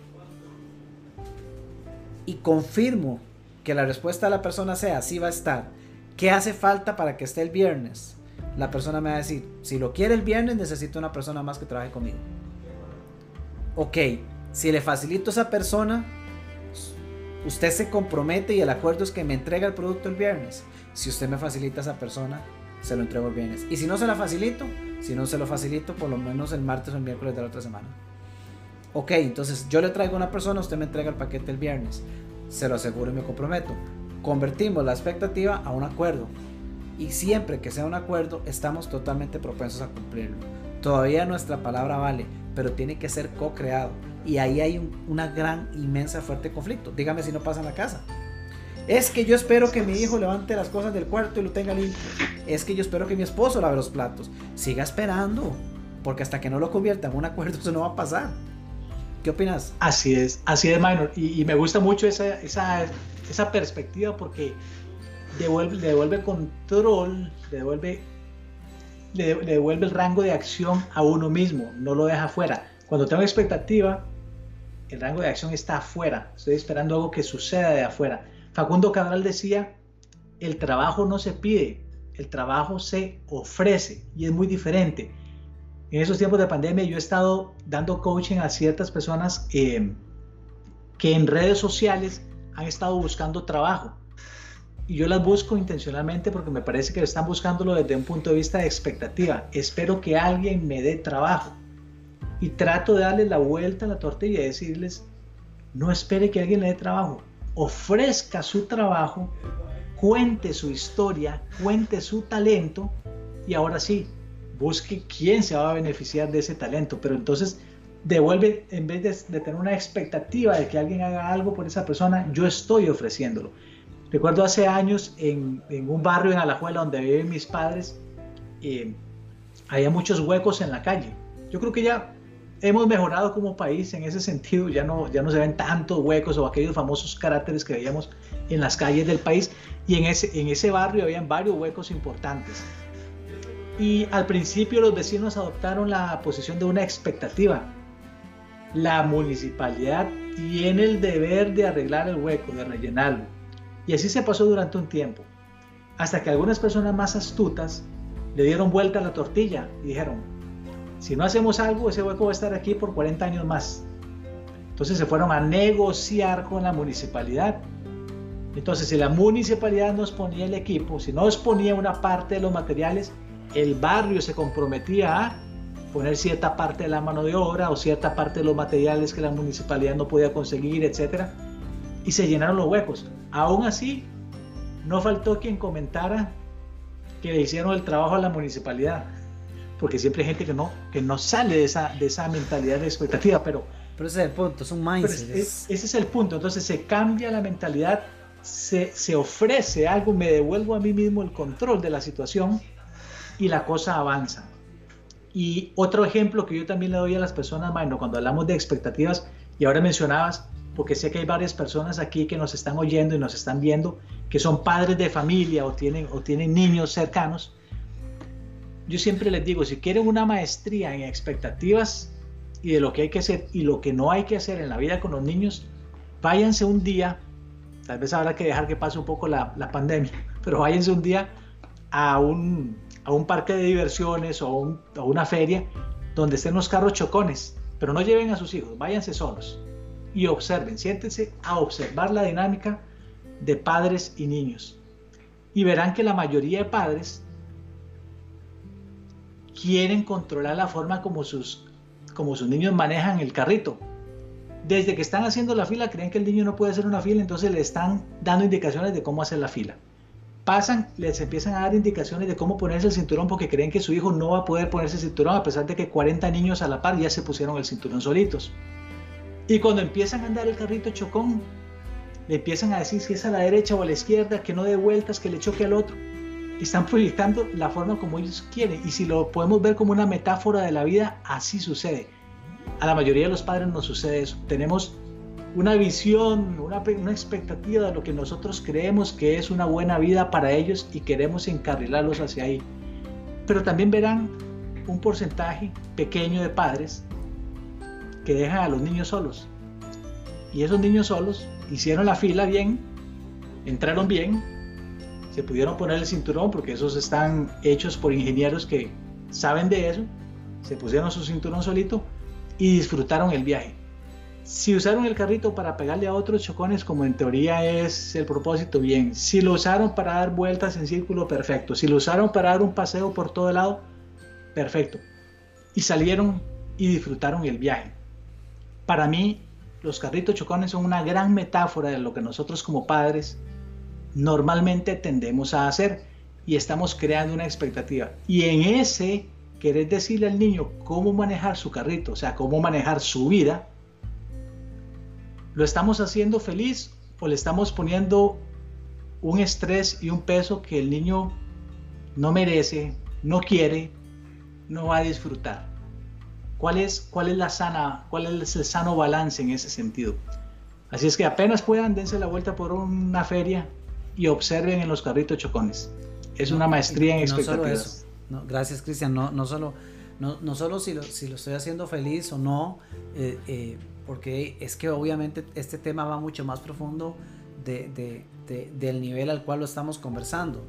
Y confirmo que la respuesta de la persona sea, sí va a estar. ¿Qué hace falta para que esté el viernes? La persona me va a decir, si lo quiere el viernes, necesito una persona más que trabaje conmigo. Ok, si le facilito a esa persona, usted se compromete y el acuerdo es que me entrega el producto el viernes. Si usted me facilita a esa persona, se lo entrego el viernes. Y si no se la facilito, si no se lo facilito, por lo menos el martes o el miércoles de la otra semana. Ok, entonces yo le traigo a una persona, usted me entrega el paquete el viernes se lo aseguro y me comprometo. Convertimos la expectativa a un acuerdo. Y siempre que sea un acuerdo, estamos totalmente propensos a cumplirlo. Todavía nuestra palabra vale, pero tiene que ser co-creado. Y ahí hay una gran, inmensa, fuerte conflicto. Dígame si no pasa en la casa. Es que yo espero que mi hijo levante las cosas del cuarto y lo tenga limpio. Es que yo espero que mi esposo lave los platos. Siga esperando, porque hasta que no lo convierta en un acuerdo, eso no va a pasar. ¿Qué opinas? Así es, así es, Minor. Y, me gusta mucho esa, esa, esa perspectiva porque devuelve, devuelve control, devuelve, le, devuelve el rango de acción a uno mismo, no lo deja fuera. Cuando tengo expectativa, el rango de acción está afuera, estoy esperando algo que suceda de afuera. Facundo Cabral decía, el trabajo no se pide, el trabajo se ofrece y es muy diferente. En esos tiempos de pandemia yo he estado dando coaching a ciertas personas eh, que en redes sociales han estado buscando trabajo. Y yo las busco intencionalmente porque me parece que están buscándolo desde un punto de vista de expectativa. Espero que alguien me dé trabajo. Y trato de darle la vuelta a la tortilla y decirles, no espere que alguien le dé trabajo. Ofrezca su trabajo, cuente su historia, cuente su talento y ahora sí, busque quién se va a beneficiar de ese talento. Pero entonces devuelve, en vez de, tener una expectativa de que alguien haga algo por esa persona, yo estoy ofreciéndolo. Recuerdo hace años en, un barrio en Alajuela donde viven mis padres, eh, había muchos huecos en la calle. Yo creo que ya hemos mejorado como país en ese sentido, ya no, ya no se ven tantos huecos o aquellos famosos caracteres que veíamos en las calles del país y en ese, en ese barrio habían varios huecos importantes. Y al principio los vecinos adoptaron la posición de una expectativa. La municipalidad tiene el deber de arreglar el hueco, de rellenarlo y así se pasó durante un tiempo, hasta que algunas personas más astutas le dieron vuelta a la tortilla y dijeron, si no hacemos algo, ese hueco va a estar aquí por 40 años más. Entonces se fueron a negociar con la municipalidad. Entonces, si la municipalidad nos ponía el equipo, si nos ponía una parte de los materiales, el barrio se comprometía a poner cierta parte de la mano de obra o cierta parte de los materiales que la municipalidad no podía conseguir, etc. Y se llenaron los huecos. Aún así, no faltó quien comentara que le hicieron el trabajo a la municipalidad, porque siempre hay gente que no, que no sale de esa, de esa mentalidad de expectativa, pero... Pero ese es el punto, es un mindset. ese es el punto, entonces se cambia la mentalidad, se, se, ofrece algo, me devuelvo a mí mismo el control de la situación y la cosa avanza. Y otro ejemplo que yo también le doy a las personas, bueno, cuando hablamos de expectativas, y ahora mencionabas, porque sé que hay varias personas aquí que nos están oyendo y nos están viendo, que son padres de familia o tienen, o tienen niños cercanos. Yo siempre les digo, si quieren una maestría en expectativas y de lo que hay que hacer y lo que no hay que hacer en la vida con los niños, váyanse un día, tal vez habrá que dejar que pase un poco la, la pandemia, pero váyanse un día a un, a un parque de diversiones o a una feria donde estén los carros chocones, pero no lleven a sus hijos, váyanse solos y observen, siéntense a observar la dinámica de padres y niños. Y verán que la mayoría de padres quieren controlar la forma como sus, como sus niños manejan el carrito. Desde que están haciendo la fila, creen que el niño no puede hacer una fila, entonces le están dando indicaciones de cómo hacer la fila. Pasan, les empiezan a dar indicaciones de cómo ponerse el cinturón porque creen que su hijo no va a poder ponerse el cinturón a pesar de que 40 niños a la par ya se pusieron el cinturón solitos. Y cuando empiezan a andar el carrito chocón, le empiezan a decir si es a la derecha o a la izquierda, que no dé vueltas, que le choque al otro. Están proyectando la forma como ellos quieren. Y si lo podemos ver como una metáfora de la vida, así sucede. A la mayoría de los padres nos sucede eso. Tenemos una visión, una, una, expectativa de lo que nosotros creemos que es una buena vida para ellos y queremos encarrilarlos hacia ahí. Pero también verán un porcentaje pequeño de padres que dejan a los niños solos. Y esos niños solos hicieron la fila bien, entraron bien, se pudieron poner el cinturón porque esos están hechos por ingenieros que saben de eso, se pusieron su cinturón solito y disfrutaron el viaje. Si usaron el carrito para pegarle a otros chocones, como en teoría es el propósito, bien. Si lo usaron para dar vueltas en círculo, perfecto. Si lo usaron para dar un paseo por todo el lado, perfecto. Y salieron y disfrutaron el viaje. Para mí, los carritos chocones son una gran metáfora de lo que nosotros como padres normalmente tendemos a hacer y estamos creando una expectativa. Y en ese querer decirle al niño cómo manejar su carrito, o sea, cómo manejar su vida, ¿lo estamos haciendo feliz o le estamos poniendo un estrés y un peso que el niño no merece, no quiere, no va a disfrutar? ¿Cuál es, cuál es la sana, cuál es el sano balance en ese sentido? Así es que apenas puedan, dense la vuelta por una feria y observen en los carritos chocones. Es una maestría en expectativas. No gracias, Cristian. No, no, solo, No, no solo si lo, si lo estoy haciendo feliz o no, eh, eh, porque es que obviamente este tema va mucho más profundo de, de, del nivel al cual lo estamos conversando.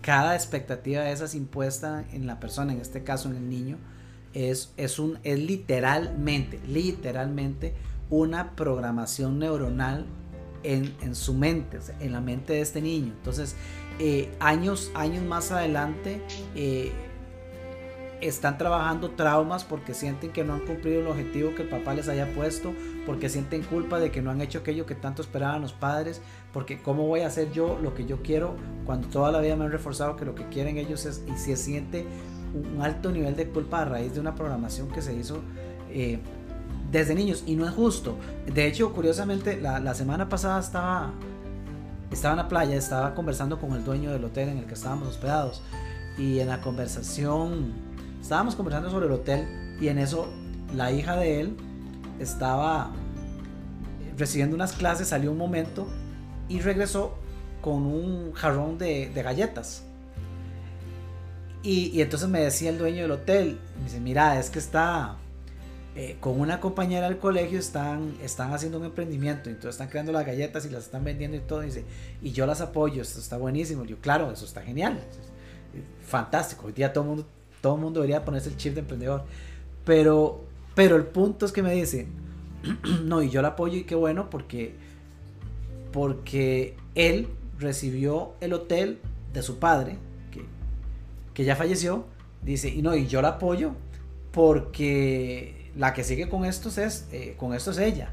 Cada expectativa de esas impuesta en la persona, en este caso en el niño, es, es, un, es literalmente, literalmente una programación neuronal en, su mente, en la mente de este niño. Entonces, eh, años, años más adelante, eh, están trabajando traumas porque sienten que no han cumplido el objetivo que el papá les haya puesto, porque sienten culpa de que no han hecho aquello que tanto esperaban los padres, porque cómo voy a hacer yo lo que yo quiero cuando toda la vida me han reforzado que lo que quieren ellos es, y se siente un alto nivel de culpa a raíz de una programación que se hizo eh, desde niños y no es justo. De hecho, curiosamente, la, semana pasada estaba, estaba en la playa, estaba conversando con el dueño del hotel en el que estábamos hospedados y en la conversación, estábamos conversando sobre el hotel y en eso la hija de él estaba recibiendo unas clases, salió un momento y regresó con un jarrón de, galletas. Y, y, entonces me decía el dueño del hotel, me dice, mira, es que está, eh, con una compañera del colegio están, están haciendo un emprendimiento, entonces están creando las galletas y las están vendiendo y todo, y, dice, y yo las apoyo, esto está buenísimo. yo, claro, eso está genial, fantástico, hoy día todo el mundo, todo mundo debería ponerse el chip de emprendedor, pero, pero el punto es que me dice, no, y yo la apoyo y qué bueno, porque, porque él recibió el hotel de su padre, que, que ya falleció, dice, y no, y yo la apoyo porque la que sigue con estos es, eh, con esto es ella.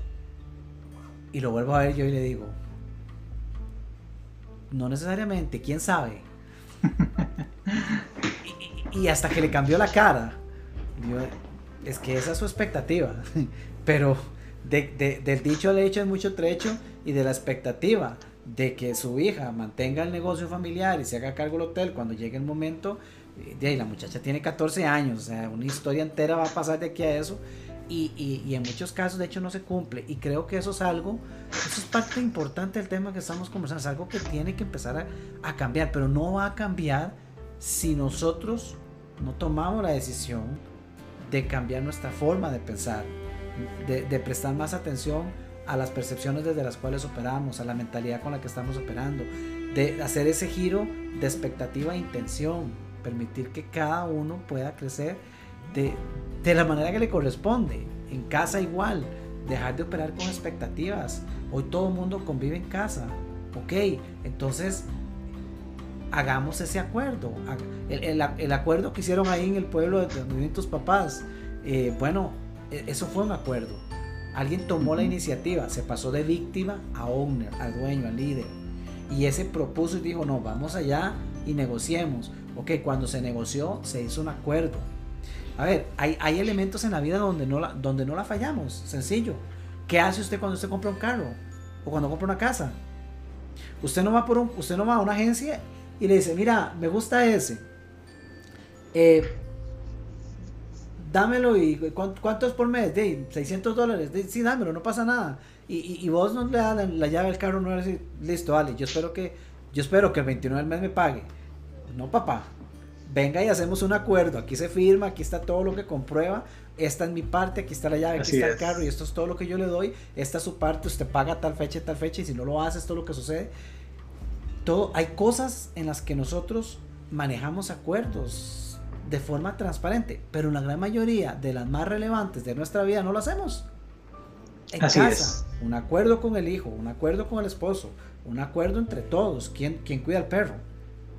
Y lo vuelvo a ver yo y le digo, no necesariamente, quién sabe. y, hasta que le cambió la cara, es que esa es su expectativa. Pero del dicho al hecho es mucho trecho y de la expectativa de que su hija mantenga el negocio familiar y se haga cargo del hotel cuando llegue el momento, de ahí la muchacha tiene 14 años, o sea, una historia entera va a pasar de aquí a eso. Y, y, en muchos casos, de hecho, no se cumple. Y creo que eso es algo, eso es parte importante del tema que estamos conversando. Es algo que tiene que empezar a, cambiar, pero no va a cambiar si nosotros no tomamos la decisión de cambiar nuestra forma de pensar, de, de prestar más atención a las percepciones desde las cuales operamos, a la mentalidad con la que estamos operando, de hacer ese giro de expectativa e intención, permitir que cada uno pueda crecer de, de la manera que le corresponde. En casa igual, dejar de operar con expectativas. Hoy todo el mundo convive en casa. Ok, entonces hagamos ese acuerdo. El, el, acuerdo que hicieron ahí en el pueblo de donde tus papás, eh, bueno, e, eso fue un acuerdo. Alguien tomó la iniciativa, se pasó de víctima a owner, al dueño, al líder. Y ese propuso y dijo, no, vamos allá y negociemos. Ok, cuando se negoció, se hizo un acuerdo. A ver, hay, hay elementos en la vida donde no, la, donde no la fallamos. Sencillo. ¿Qué hace usted cuando usted compra un carro? O cuando compra una casa. Usted no va, por un, usted no va a una agencia y le dice, mira, me gusta ese. Eh, dámelo y ¿cuánto, es por mes? De 600 dólares. sí, dámelo, no pasa nada. Y, y, vos no le das la, llave del carro, no le decís, listo, vale, yo espero que, yo espero que el 29 del mes me pague. No, papá. Venga y hacemos un acuerdo. Aquí se firma, aquí está todo lo que comprueba. Esta es mi parte, aquí está la llave, aquí está el carro y esto es todo lo que yo le doy. Esta es su parte, usted paga tal fecha tal fecha y si no lo hace, esto es lo que sucede. Todo, hay cosas en las que nosotros manejamos acuerdos de forma transparente, pero la gran mayoría de las más relevantes de nuestra vida no lo hacemos. En casa, un acuerdo con el hijo, un acuerdo con el esposo, un acuerdo entre todos, quién, quién cuida al perro,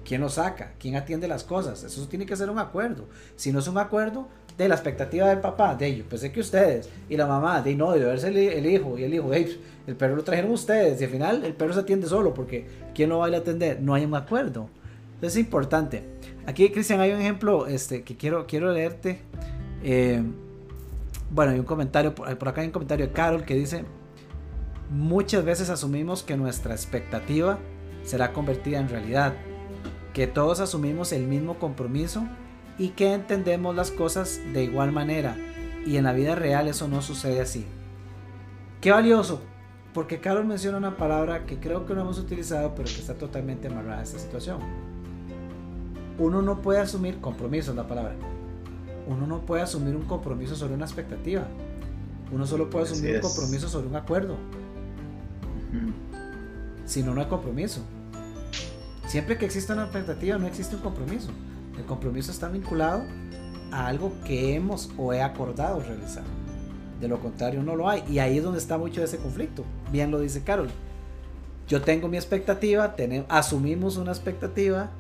quién lo saca, quién atiende las cosas. Eso tiene que ser un acuerdo. Si no es un acuerdo, de la expectativa del papá, de ellos, pensé que ustedes, y la mamá, de no, de verse el, hijo, y el hijo, el perro lo trajeron ustedes, y al final el perro se atiende solo, porque ¿quién lo va a ir a atender? No hay un acuerdo. Entonces es importante. Aquí, Cristian, hay un ejemplo este, que quiero, quiero leerte. Eh, bueno, hay un comentario, por acá hay un comentario de Carol que dice, muchas veces asumimos que nuestra expectativa será convertida en realidad que todos asumimos el mismo compromiso y que entendemos las cosas de igual manera. Y en la vida real eso no sucede así. Qué valioso, porque Carol menciona una palabra que creo que no hemos utilizado, pero que está totalmente amarrada a esta situación. Uno no puede asumir compromiso, es la palabra. uno no puede asumir un compromiso sobre una expectativa. Uno solo puede asumir un compromiso sobre un acuerdo. Si no, no hay compromiso. Siempre que existe una expectativa, no existe un compromiso. El compromiso está vinculado a algo que hemos o he acordado realizar. De lo contrario, no lo hay. Y ahí es donde está mucho ese conflicto. Bien lo dice Carol. Yo tengo mi expectativa, tenemos, asumimos una expectativa,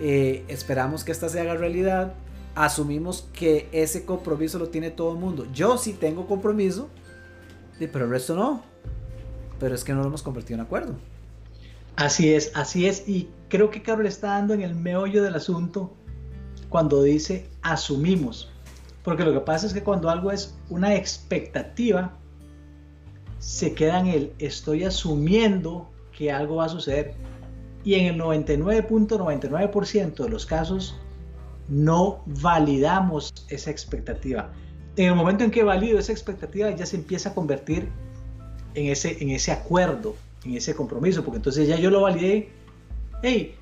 eh, esperamos que esta se haga realidad, asumimos que ese compromiso lo tiene todo el mundo. Yo sí tengo compromiso, pero el resto no. Pero es que no lo hemos convertido en acuerdo. Así es, así es. Y creo que Carol está dando en el meollo del asunto cuando dice asumimos. Porque lo que pasa es que cuando algo es una expectativa, se queda en el estoy asumiendo que algo va a suceder. Y en el 99.99% de los casos no validamos esa expectativa. En el momento en que valido esa expectativa ya se empieza a convertir en ese, en ese acuerdo, en ese compromiso, porque entonces ya yo lo validé. Hey,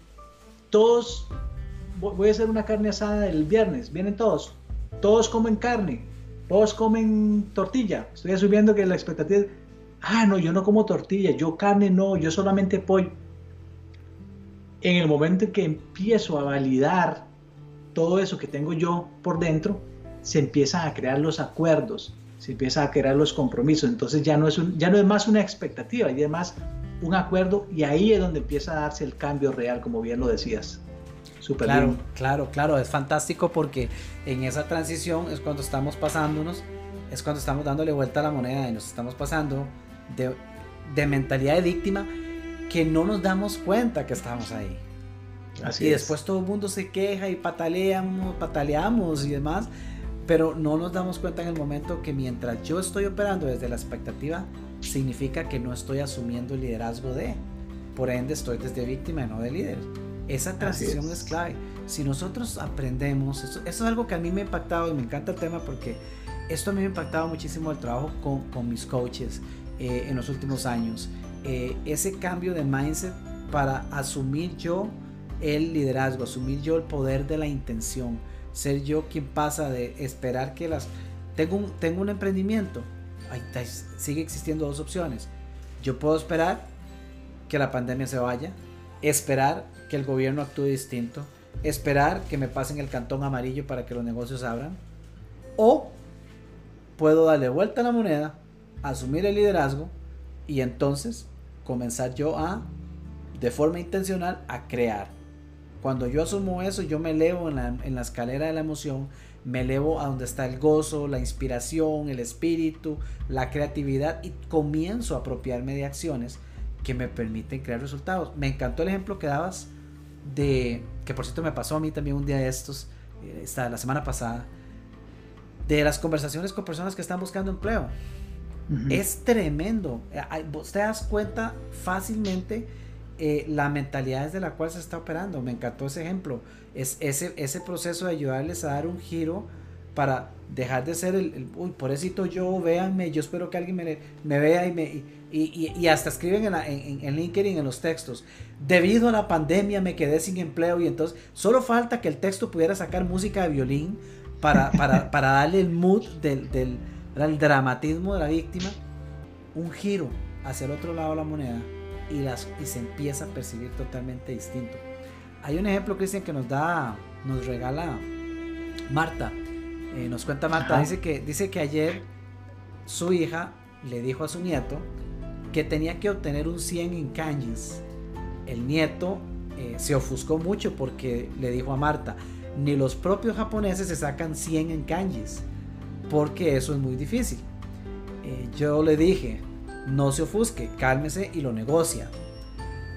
todos, voy a hacer una carne asada el viernes, vienen todos, todos comen carne, todos comen tortilla. Estoy asumiendo que la expectativa es, ah, no, yo no como tortilla, yo carne no, yo solamente pollo. En el momento en que empiezo a validar todo eso que tengo yo por dentro, se empiezan a crear los acuerdos, se empiezan a crear los compromisos. Entonces ya no es, un, ya no es más una expectativa, ya es más un acuerdo y ahí es donde empieza a darse el cambio real, como bien lo decías. Super claro, claro, claro, es fantástico porque en esa transición es cuando estamos pasándonos, es cuando estamos dándole vuelta a la moneda y nos estamos pasando de, de mentalidad de víctima que no nos damos cuenta que estamos ahí. Y después todo el mundo se queja y pataleamos, pataleamos y demás, pero no nos damos cuenta en el momento que mientras yo estoy operando desde la expectativa, significa que no estoy asumiendo el liderazgo de, por ende estoy desde víctima y no de líder. Esa transición es. clave. Si nosotros aprendemos, eso, es algo que a mí me ha impactado y me encanta el tema porque esto a mí me ha impactado muchísimo el trabajo con, con mis coaches eh, en los últimos años. Eh, ese cambio de mindset para asumir yo el liderazgo, asumir yo el poder de la intención, ser yo quien pasa de esperar que las... Tengo un, tengo un emprendimiento, sigue existiendo dos opciones. Yo puedo esperar que la pandemia se vaya, esperar que el gobierno actúe distinto, esperar que me pasen el cantón amarillo para que los negocios abran, o puedo darle vuelta a la moneda, asumir el liderazgo y entonces comenzar yo a, de forma intencional, a crear. Cuando yo asumo eso, yo me elevo en la, escalera de la emoción, me elevo a donde está el gozo, la inspiración, el espíritu, la creatividad y comienzo a apropiarme de acciones que me permiten crear resultados. Me encantó el ejemplo que dabas de, que por cierto me pasó a mí también un día de estos, eh, esta, la semana pasada, de las conversaciones con personas que están buscando empleo. Es tremendo. Eh, te das cuenta fácilmente eh, la mentalidad desde la cual se está operando. Me encantó ese ejemplo. Es ese, ese proceso de ayudarles a dar un giro para dejar de ser el, el uy, pobrecito yo, véanme, yo espero que alguien me, me vea y, me, y, y, hasta escriben en, en, en, LinkedIn en los textos, debido a la pandemia me quedé sin empleo y entonces solo falta que el texto pudiera sacar música de violín para, para, para darle el mood del, del, del dramatismo de la víctima, un giro hacia el otro lado de la moneda y, las, y se empieza a percibir totalmente distinto. Hay un ejemplo, Cristian, que nos da, nos regala Marta. Eh, nos cuenta Marta, dice que, dice que ayer su hija le dijo a su nieto que tenía que obtener un 100 en kanjis. El nieto eh, se ofuscó mucho porque le dijo a Marta, ni los propios japoneses se sacan 100 en kanjis, porque eso es muy difícil. Eh, yo le dije, no se ofusque, cálmese y lo negocia.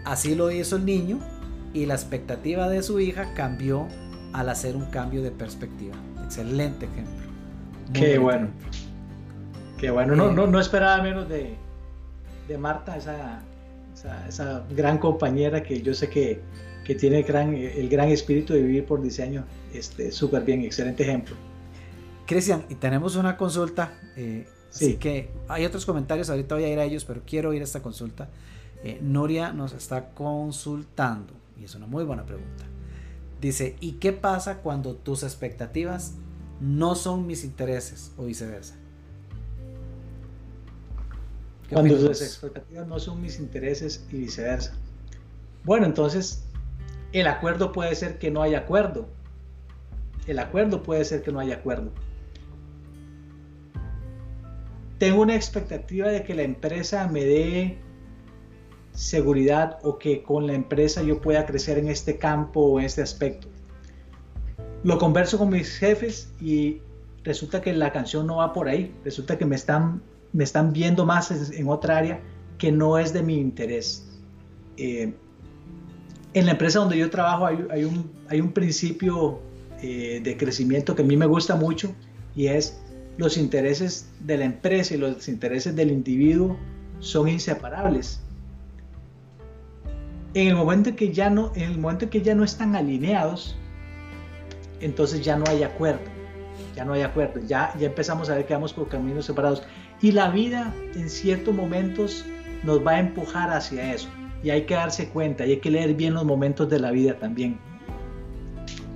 Así lo hizo el niño y la expectativa de su hija cambió al hacer un cambio de perspectiva. Excelente ejemplo. Qué bueno. Qué bueno. No, no, no esperaba menos de, de Marta, esa, esa, gran compañera que yo sé que, que tiene el gran, el gran espíritu de vivir por diseño. Este, Súper bien, excelente ejemplo. Cristian, y tenemos una consulta. Eh, Así que hay otros comentarios, ahorita voy a ir a ellos, pero quiero ir a esta consulta. Eh, Nuria nos está consultando y es una muy buena pregunta. Dice, ¿y qué pasa cuando tus expectativas no son mis intereses o viceversa. Cuando tus expectativas no son mis intereses y viceversa. Bueno, entonces el acuerdo puede ser que no haya acuerdo. El acuerdo puede ser que no haya acuerdo. Tengo una expectativa de que la empresa me dé seguridad o que con la empresa yo pueda crecer en este campo o en este aspecto. Lo converso con mis jefes y resulta que la canción no va por ahí. Resulta que me están, me están viendo más en, otra área que no es de mi interés. Eh, en la empresa donde yo trabajo hay, un, hay un, principio eh, de crecimiento que a mí me gusta mucho y es los intereses de la empresa y los intereses del individuo son inseparables. En el momento que ya no, en el momento que ya no están alineados, entonces ya no hay acuerdo, ya no hay acuerdo, ya, ya empezamos a ver que vamos por caminos separados. Y la vida en ciertos momentos nos va a empujar hacia eso y hay que darse cuenta y hay que leer bien los momentos de la vida también.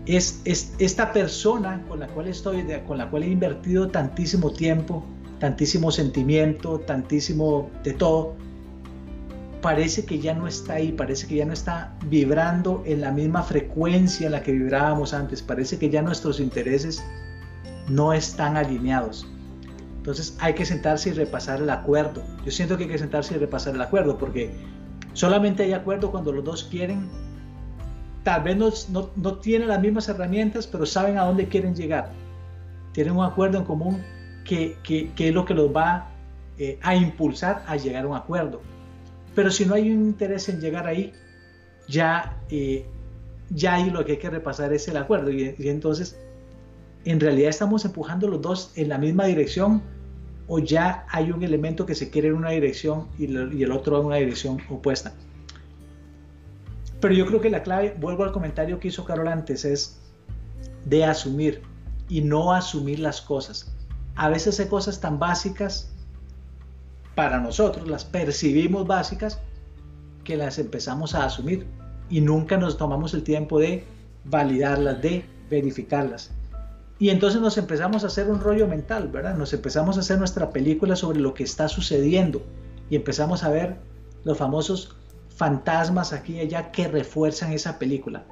Es, es, esta persona con la cual estoy, con la cual he invertido tantísimo tiempo, tantísimo sentimiento, tantísimo de todo, parece que ya no está ahí, parece que ya no está vibrando en la misma frecuencia en la que vibrábamos antes, parece que ya nuestros intereses no están alineados. Entonces hay que sentarse y repasar el acuerdo. Yo siento que hay que sentarse y repasar el acuerdo porque Solamente hay acuerdo cuando los dos quieren, tal vez no, no, tienen las mismas herramientas, pero saben a dónde quieren llegar. Tienen un acuerdo en común que, que, que es lo que los va eh, a impulsar a llegar a un acuerdo. Pero si no hay un interés en llegar ahí, ya, eh, ya ahí lo que hay que repasar es el acuerdo. Y, y entonces, en realidad estamos empujando los dos en la misma dirección o ya hay un elemento que se quiere en una dirección y, el otro en una dirección opuesta. Pero yo creo que la clave, vuelvo al comentario que hizo Carol antes, es de asumir y no asumir las cosas. A veces hay cosas tan básicas para nosotros, las percibimos básicas, que las empezamos a asumir y nunca nos tomamos el tiempo de validarlas, de verificarlas. Y entonces nos empezamos a hacer un rollo mental, ¿verdad? Nos empezamos a hacer nuestra película sobre lo que está sucediendo y empezamos a ver los famosos fantasmas aquí y allá que refuerzan esa película.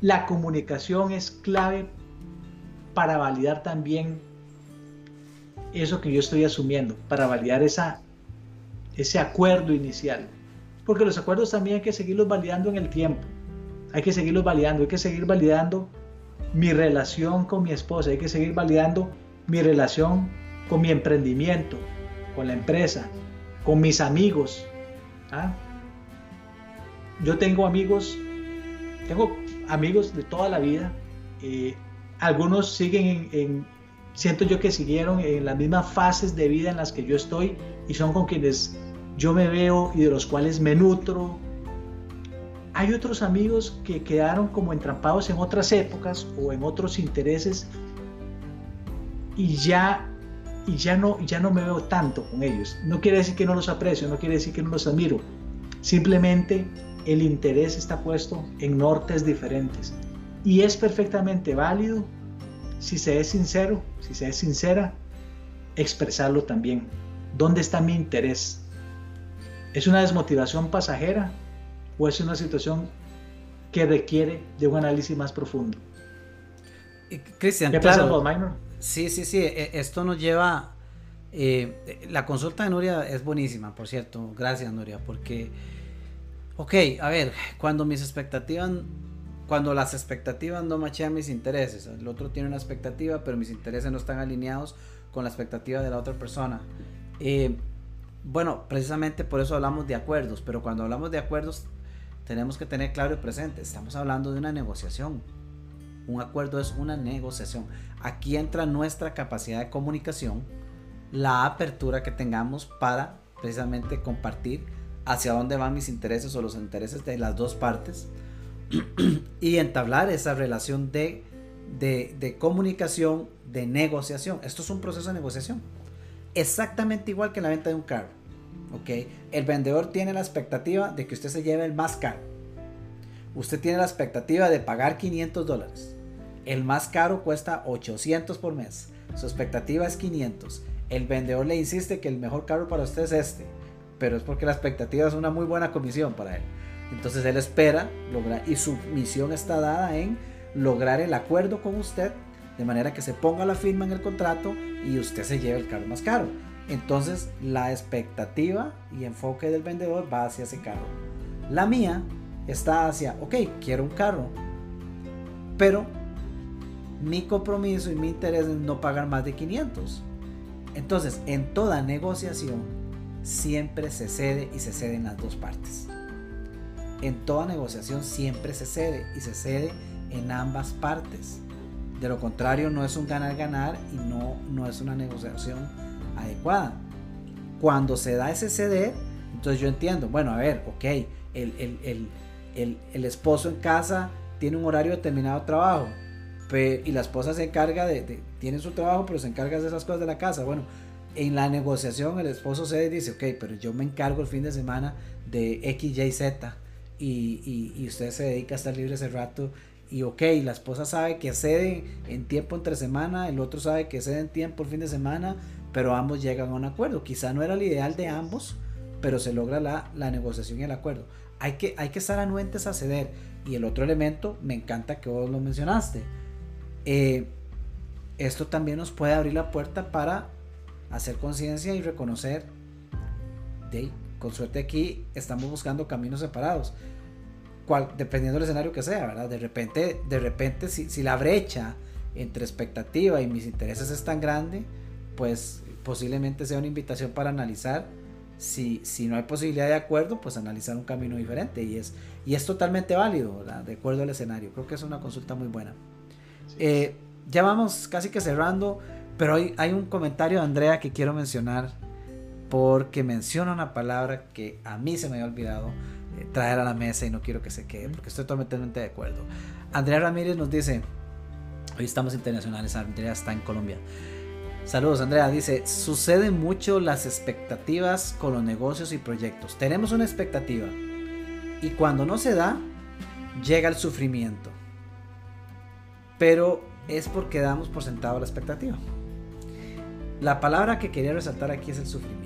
La comunicación es clave para validar también eso que yo estoy asumiendo, para validar esa, ese acuerdo inicial. Porque los acuerdos también hay que seguirlos validando en el tiempo. Hay que seguirlos validando, hay que seguir validando mi relación con mi esposa, hay que seguir validando mi relación con mi emprendimiento, con la empresa, con mis amigos. ¿ah? Yo tengo amigos, tengo amigos de toda la vida. Eh, algunos siguen en, siento yo que siguieron en las mismas fases de vida en las que yo estoy y son con quienes yo me veo y de los cuales me nutro, hay otros amigos que quedaron como entrampados en otras épocas o en otros intereses y ya y ya no ya no me veo tanto con ellos. No quiere decir que no los aprecio, no quiere decir que no los admiro. Simplemente el interés está puesto en nortes diferentes y es perfectamente válido si se es sincero, si se es sincera, expresarlo también. ¿Dónde está mi interés? ¿Es una desmotivación pasajera o es una situación que requiere de un análisis más profundo. Cristian, ¿qué claro, Minor? Sí, sí, sí, e, esto nos lleva... Eh, la consulta de Nuria es buenísima, por cierto. Gracias, Nuria, porque... Ok, a ver, cuando mis expectativas... Cuando las expectativas no machean mis intereses, el otro tiene una expectativa, pero mis intereses no están alineados con la expectativa de la otra persona. Eh, bueno, precisamente por eso hablamos de acuerdos, pero cuando hablamos de acuerdos tenemos que tener claro y presente, estamos hablando de una negociación. Un acuerdo es una negociación. Aquí entra nuestra capacidad de comunicación, la apertura que tengamos para precisamente compartir hacia dónde van mis intereses o los intereses de las dos partes y entablar esa relación de, de, comunicación, de negociación. Esto es un proceso de negociación. Exactamente igual que la venta de un carro el vendedor tiene la expectativa de que usted se lleve el más caro. Usted tiene la expectativa de pagar 500 dólares. El más caro cuesta 800 por mes. Su expectativa es 500. El vendedor le insiste que el mejor carro para usted es este. Pero es porque la expectativa es una muy buena comisión para él. Entonces él espera lograr y su misión está dada en lograr el acuerdo con usted de manera que se ponga la firma en el contrato y usted se lleve el carro más caro. Entonces la expectativa y enfoque del vendedor va hacia ese carro. La mía está hacia, ok, quiero un carro, pero mi compromiso y mi interés es no pagar más de 500. Entonces, en toda negociación siempre se cede y se cede en las dos partes. En toda negociación siempre se cede y se cede en ambas partes. De lo contrario, no es un ganar-ganar y no, no es una negociación adecuada. Cuando se da ese ceder, entonces yo entiendo, bueno, a ver, ok, el, el, esposo en casa tiene un horario determinado de trabajo y la esposa se encarga de, tiene su trabajo, pero se encarga de esas cosas de la casa. Bueno, en la negociación el esposo se dice, ok, pero yo me encargo el fin de semana de X, Y, Z y, y, usted se dedica a estar libre ese rato y ok, la esposa sabe que cede en tiempo entre semana, el otro sabe que cede en tiempo el fin de semana, pero ambos llegan a un acuerdo. Quizá no era el ideal de ambos, pero se logra la, la negociación y el acuerdo. Hay que, hay que estar anuentes a ceder. Y el otro elemento, me encanta que vos lo mencionaste. Eh, esto también nos puede abrir la puerta para hacer conciencia y reconocer, de, con suerte aquí estamos buscando caminos separados, cual, dependiendo del escenario que sea, ¿verdad? De repente, de repente si, si la brecha entre expectativa y mis intereses es tan grande, pues posiblemente sea una invitación para analizar si, si no hay posibilidad de acuerdo, pues analizar un camino diferente y es, y es totalmente válido, de acuerdo al escenario. Creo que es una consulta muy buena. Eh, ya vamos casi que cerrando, pero hay, hay un comentario de Andrea que quiero mencionar porque menciona una palabra que a mí se me había olvidado eh, traer a la mesa y no quiero que se quede porque estoy totalmente de acuerdo. Andrea Ramírez nos dice, hoy estamos internacionales, Andrea está en Colombia. Saludos Andrea, dice, sucede mucho las expectativas con los negocios y proyectos. Tenemos una expectativa y cuando no se da, llega el sufrimiento. Pero es porque damos por sentado la expectativa. La palabra que quería resaltar aquí es el sufrimiento.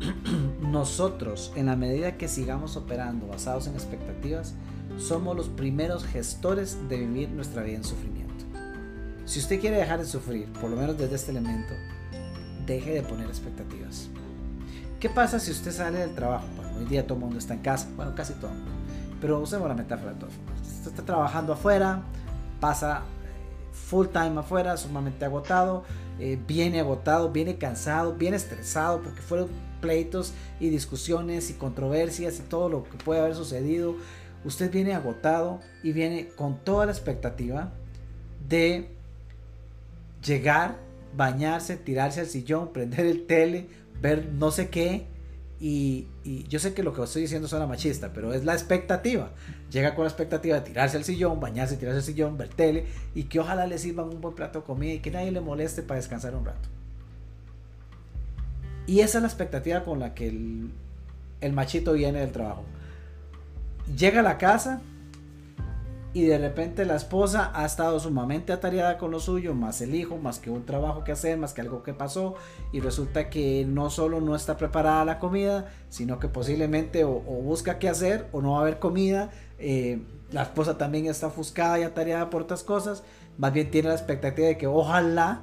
Nosotros, en la medida que sigamos operando basados en expectativas, somos los primeros gestores de vivir nuestra vida en sufrimiento. Si usted quiere dejar de sufrir, por lo menos desde este elemento, deje de poner expectativas. ¿Qué pasa si usted sale del trabajo? Bueno, hoy día todo el mundo está en casa, bueno, casi todo. Pero usemos la metáfora de formas. Usted está trabajando afuera, pasa eh, full time afuera, sumamente agotado, eh, viene agotado, viene cansado, viene estresado porque fueron pleitos y discusiones y controversias y todo lo que puede haber sucedido. Usted viene agotado y viene con toda la expectativa de llegar, bañarse, tirarse al sillón, prender el tele, ver no sé qué. Y, yo sé que lo que estoy diciendo suena machista, pero es la expectativa. Llega con la expectativa de tirarse al sillón, bañarse, tirarse al sillón, ver tele y que ojalá le sirvan un buen plato de comida y que nadie le moleste para descansar un rato. Y esa es la expectativa con la que el, machito viene del trabajo. Llega a la casa, y de repente la esposa ha estado sumamente atareada con lo suyo, más el hijo, más que un trabajo que hacer, más que algo que pasó y resulta que no solo no está preparada la comida, sino que posiblemente o, busca qué hacer o no va a haber comida. Eh, la esposa también está ofuscada y atareada por otras cosas, más bien tiene la expectativa de que ojalá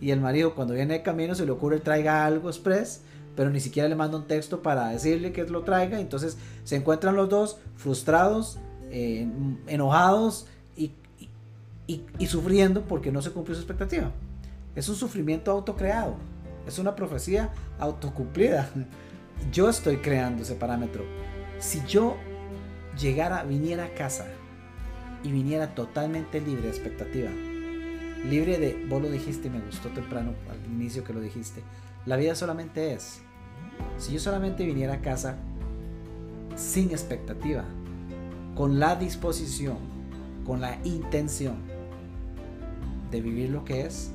y el marido cuando viene de camino se le ocurre traiga algo express pero ni siquiera le manda un texto para decirle que lo traiga. Entonces se encuentran los dos frustrados, eh, enojados y, y, sufriendo porque no se cumplió su expectativa. Es un sufrimiento autocreado, es una profecía autocumplida. Yo estoy creando ese parámetro. Si yo llegara, viniera a casa y viniera totalmente libre de expectativa, libre de, vos lo dijiste y me gustó temprano al inicio que lo dijiste, la vida solamente es. Si yo solamente viniera a casa sin expectativa, con la disposición, con la intención de vivir lo que es,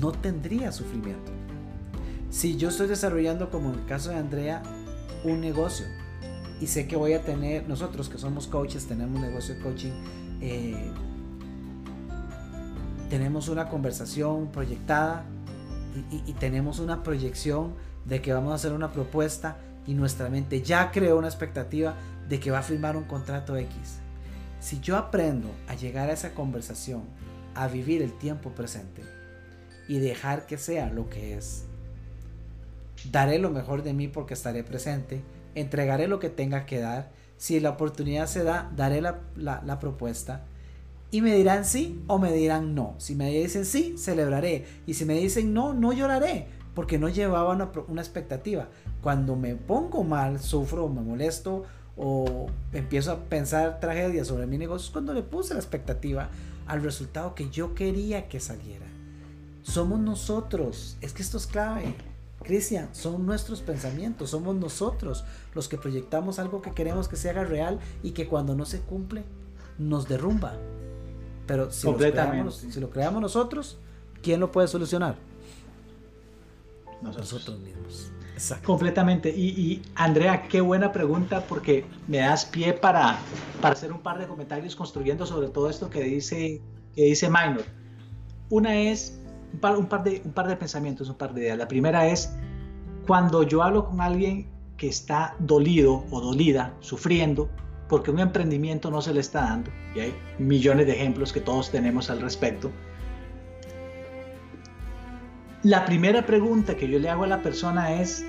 no tendría sufrimiento. Si yo estoy desarrollando, como en el caso de Andrea, un negocio y sé que voy a tener, nosotros que somos coaches, tenemos un negocio de coaching, eh, tenemos una conversación proyectada y, tenemos una proyección de que vamos a hacer una propuesta y nuestra mente ya creó una expectativa de que va a firmar un contrato X. Si yo aprendo a llegar a esa conversación, a vivir el tiempo presente y dejar que sea lo que es, daré lo mejor de mí porque estaré presente, entregaré lo que tenga que dar, si la oportunidad se da, daré la, la propuesta y me dirán sí o me dirán no. Si me dicen sí, celebraré. Y si me dicen no, no lloraré, porque no llevaba una, expectativa. Cuando me pongo mal, sufro, me molesto o empiezo a pensar tragedias sobre mi negocio, es cuando le puse la expectativa al resultado que yo quería que saliera. Somos nosotros, es que esto es clave. Cristian, son nuestros pensamientos, somos nosotros los que proyectamos algo que queremos que se haga real y que cuando no se cumple nos derrumba. Pero si lo, creamos, si lo creamos nosotros, ¿quién lo puede solucionar? Nosotros, mismos. Exacto. Completamente. Y, Andrea, qué buena pregunta porque me das pie para, para hacer un par de comentarios construyendo sobre todo esto que dice, que dice Minor. Una es un par, un, par de, un par de pensamientos, un par de ideas. La primera es cuando yo hablo con alguien que está dolido o dolida, sufriendo, porque un emprendimiento no se le está dando, y hay millones de ejemplos que todos tenemos al respecto. La primera pregunta que yo le hago a la persona es,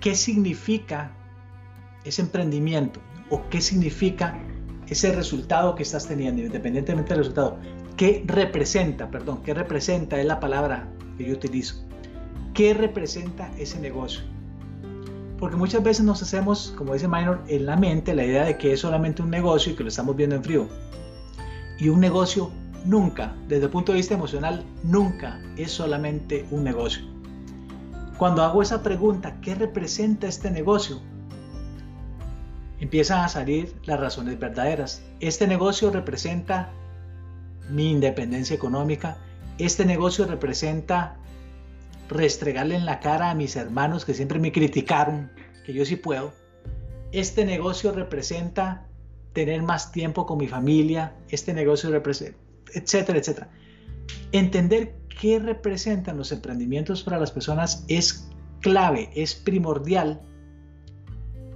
¿qué significa ese emprendimiento? ¿O qué significa ese resultado que estás teniendo, independientemente del resultado? ¿Qué representa, perdón, qué representa es la palabra que yo utilizo? ¿Qué representa ese negocio? Porque muchas veces nos hacemos, como dice Minor, en la mente la idea de que es solamente un negocio y que lo estamos viendo en frío. Y un negocio nunca, desde el punto de vista emocional, nunca es solamente un negocio. Cuando hago esa pregunta, ¿qué representa este negocio? Empiezan a salir las razones verdaderas. Este negocio representa mi independencia económica. Este negocio representa restregarle en la cara a mis hermanos que siempre me criticaron, que yo sí puedo. Este negocio representa tener más tiempo con mi familia, este negocio representa, etcétera, etcétera. Entender qué representan los emprendimientos para las personas es clave, es primordial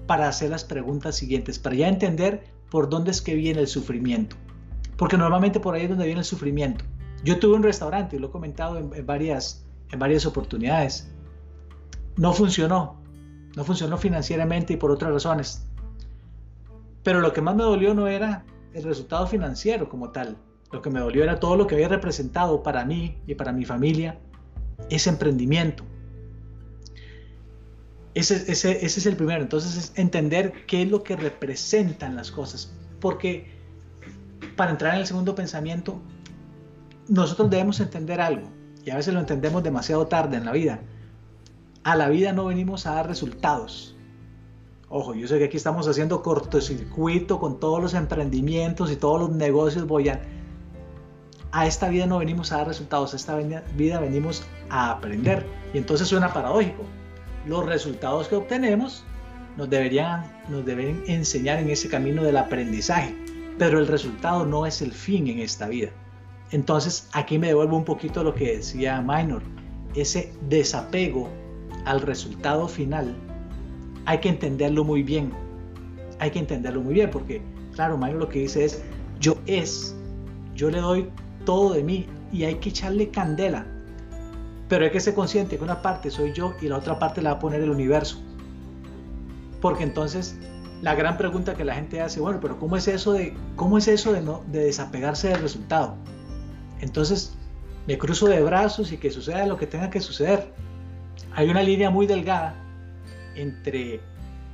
para hacer las preguntas siguientes, para ya entender por dónde es que viene el sufrimiento. Porque normalmente por ahí es donde viene el sufrimiento. Yo tuve un restaurante, y lo he comentado en varias en varias oportunidades. No funcionó, no funcionó financieramente y por otras razones. Pero lo que más me dolió no era el resultado financiero como tal. Lo que me dolió era todo lo que había representado para mí y para mi familia ese emprendimiento. Ese, ese, ese es el primero. Entonces es entender qué es lo que representan las cosas. Porque para entrar en el segundo pensamiento, nosotros debemos entender algo y a veces lo entendemos demasiado tarde en la vida. A la vida no venimos a dar resultados. Ojo, yo sé que aquí estamos haciendo cortocircuito con todos los emprendimientos y todos los negocios a A esta vida no venimos a dar resultados, a esta vida venimos a aprender. Y entonces suena paradójico. Los resultados que obtenemos nos deberían, nos deben enseñar en ese camino del aprendizaje, pero el resultado no es el fin en esta vida. Entonces aquí me devuelvo un poquito lo que decía Minor, ese desapego al resultado final, hay que entenderlo muy bien, hay que entenderlo muy bien porque, claro, Minor lo que dice es, yo es, yo le doy todo de mí y hay que echarle candela, pero hay que ser consciente que una parte soy yo y la otra parte la va a poner el universo, porque entonces la gran pregunta que la gente hace, bueno, pero ¿cómo es eso de, cómo es eso de, no, de desapegarse del resultado? Entonces me cruzo de brazos y que suceda lo que tenga que suceder. Hay una línea muy delgada entre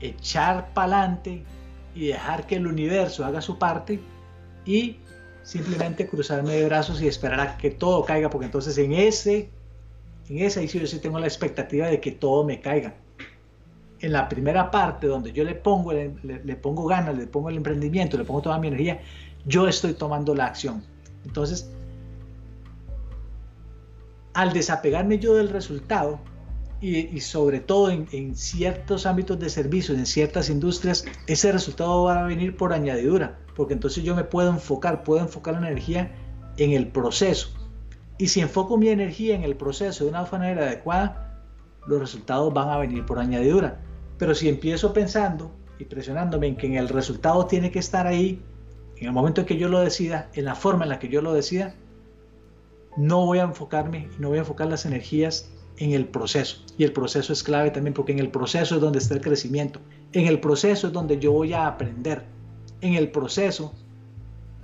echar para adelante y dejar que el universo haga su parte y simplemente cruzarme de brazos y esperar a que todo caiga, porque entonces en ese, en ese yo sí tengo la expectativa de que todo me caiga. En la primera parte donde yo le pongo, le, le pongo ganas, le pongo el emprendimiento, le pongo toda mi energía, yo estoy tomando la acción. Entonces, al desapegarme yo del resultado, y, sobre todo en, ciertos ámbitos de servicio, en ciertas industrias, ese resultado va a venir por añadidura, porque entonces yo me puedo enfocar, puedo enfocar la energía en el proceso. Y si enfoco mi energía en el proceso de una manera adecuada, los resultados van a venir por añadidura. Pero si empiezo pensando y presionándome en que el resultado tiene que estar ahí, en el momento en que yo lo decida, en la forma en la que yo lo decida, no voy a enfocarme y no voy a enfocar las energías en el proceso. Y el proceso es clave también porque en el proceso es donde está el crecimiento. En el proceso es donde yo voy a aprender. En el proceso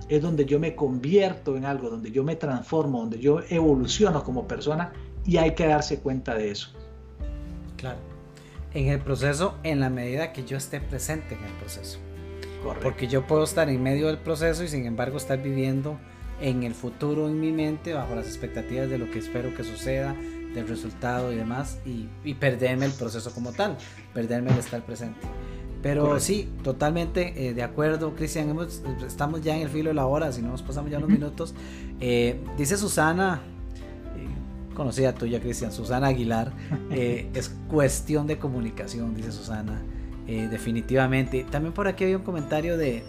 es donde yo me convierto en algo, donde yo me transformo, donde yo evoluciono como persona y hay que darse cuenta de eso. Claro. En el proceso, en la medida que yo esté presente en el proceso. Correcto. Porque yo puedo estar en medio del proceso y sin embargo estar viviendo en el futuro en mi mente bajo las expectativas de lo que espero que suceda, del resultado y demás, y, perderme el proceso como tal, perderme el estar presente. Pero sí, totalmente eh, de acuerdo, Cristian. Estamos ya en el filo de la hora, si no nos pasamos ya unos minutos. Eh, dice Susana, eh, conocida tuya, Cristian, Susana Aguilar, es cuestión de comunicación, dice Susana. Eh, definitivamente. También por aquí había un comentario de,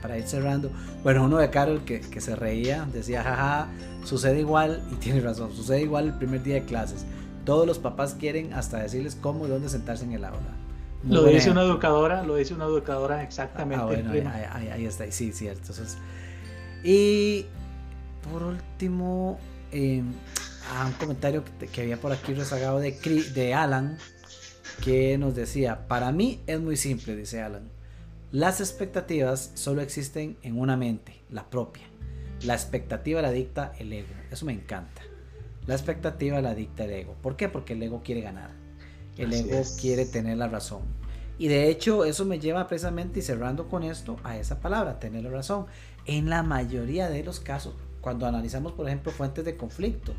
para, ir cerrando. Bueno, uno de Carol que, se reía, decía, jaja, sucede igual, y tiene razón, sucede igual el primer día de clases. Todos los papás quieren hasta decirles cómo y dónde sentarse en el aula. lo dice una educadora, lo dice una educadora exactamente. Ah, bueno, ahí, está, sí, cierto. Entonces, y por último, eh, un comentario que, había por aquí rezagado de, de Alan que nos decía, para mí es muy simple, dice Alan. Las expectativas solo existen en una mente, la propia. La expectativa la dicta el ego. Eso me encanta. La expectativa la dicta el ego. ¿Por qué? Porque el ego quiere ganar. El ego quiere tener la razón. Y de hecho eso me lleva precisamente, y cerrando con esto, a esa palabra, tener la razón. En la mayoría de los casos, cuando analizamos, por ejemplo, fuentes de conflicto,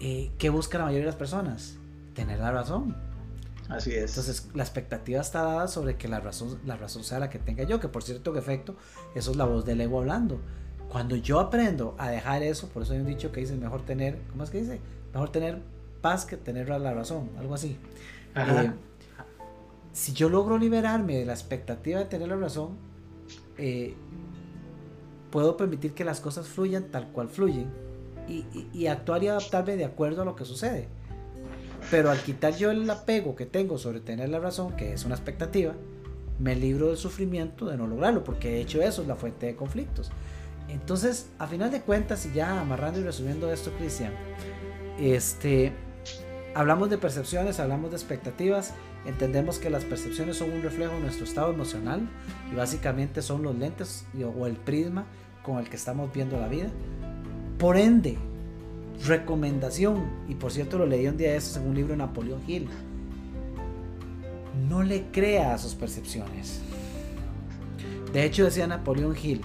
eh, ¿qué busca la mayoría de las personas? Tener la razón. Así es. Entonces, la expectativa está dada sobre que la razón, la razón sea la que tenga yo, que por cierto, que efecto, eso es la voz del ego hablando. Cuando yo aprendo a dejar eso, por eso hay un dicho que dice, mejor tener, ¿cómo es que dice? Mejor tener paz que tener la razón, algo así. Eh, si yo logro liberarme de la expectativa de tener la razón, eh, puedo permitir que las cosas fluyan tal cual fluyen y, y actuar y adaptarme de acuerdo a lo que sucede. Pero al quitar yo el apego que tengo sobre tener la razón, que es una expectativa, me libro del sufrimiento de no lograrlo, porque de hecho eso es la fuente de conflictos. Entonces, a final de cuentas, y ya amarrando y resumiendo esto, Cristian, este, hablamos de percepciones, hablamos de expectativas, entendemos que las percepciones son un reflejo de nuestro estado emocional y básicamente son los lentes o el prisma con el que estamos viendo la vida. Por ende, Recomendación, y por cierto lo leí un día de eso en un libro de Napoleón Hill. No le crea a sus percepciones. De hecho decía Napoleón Hill,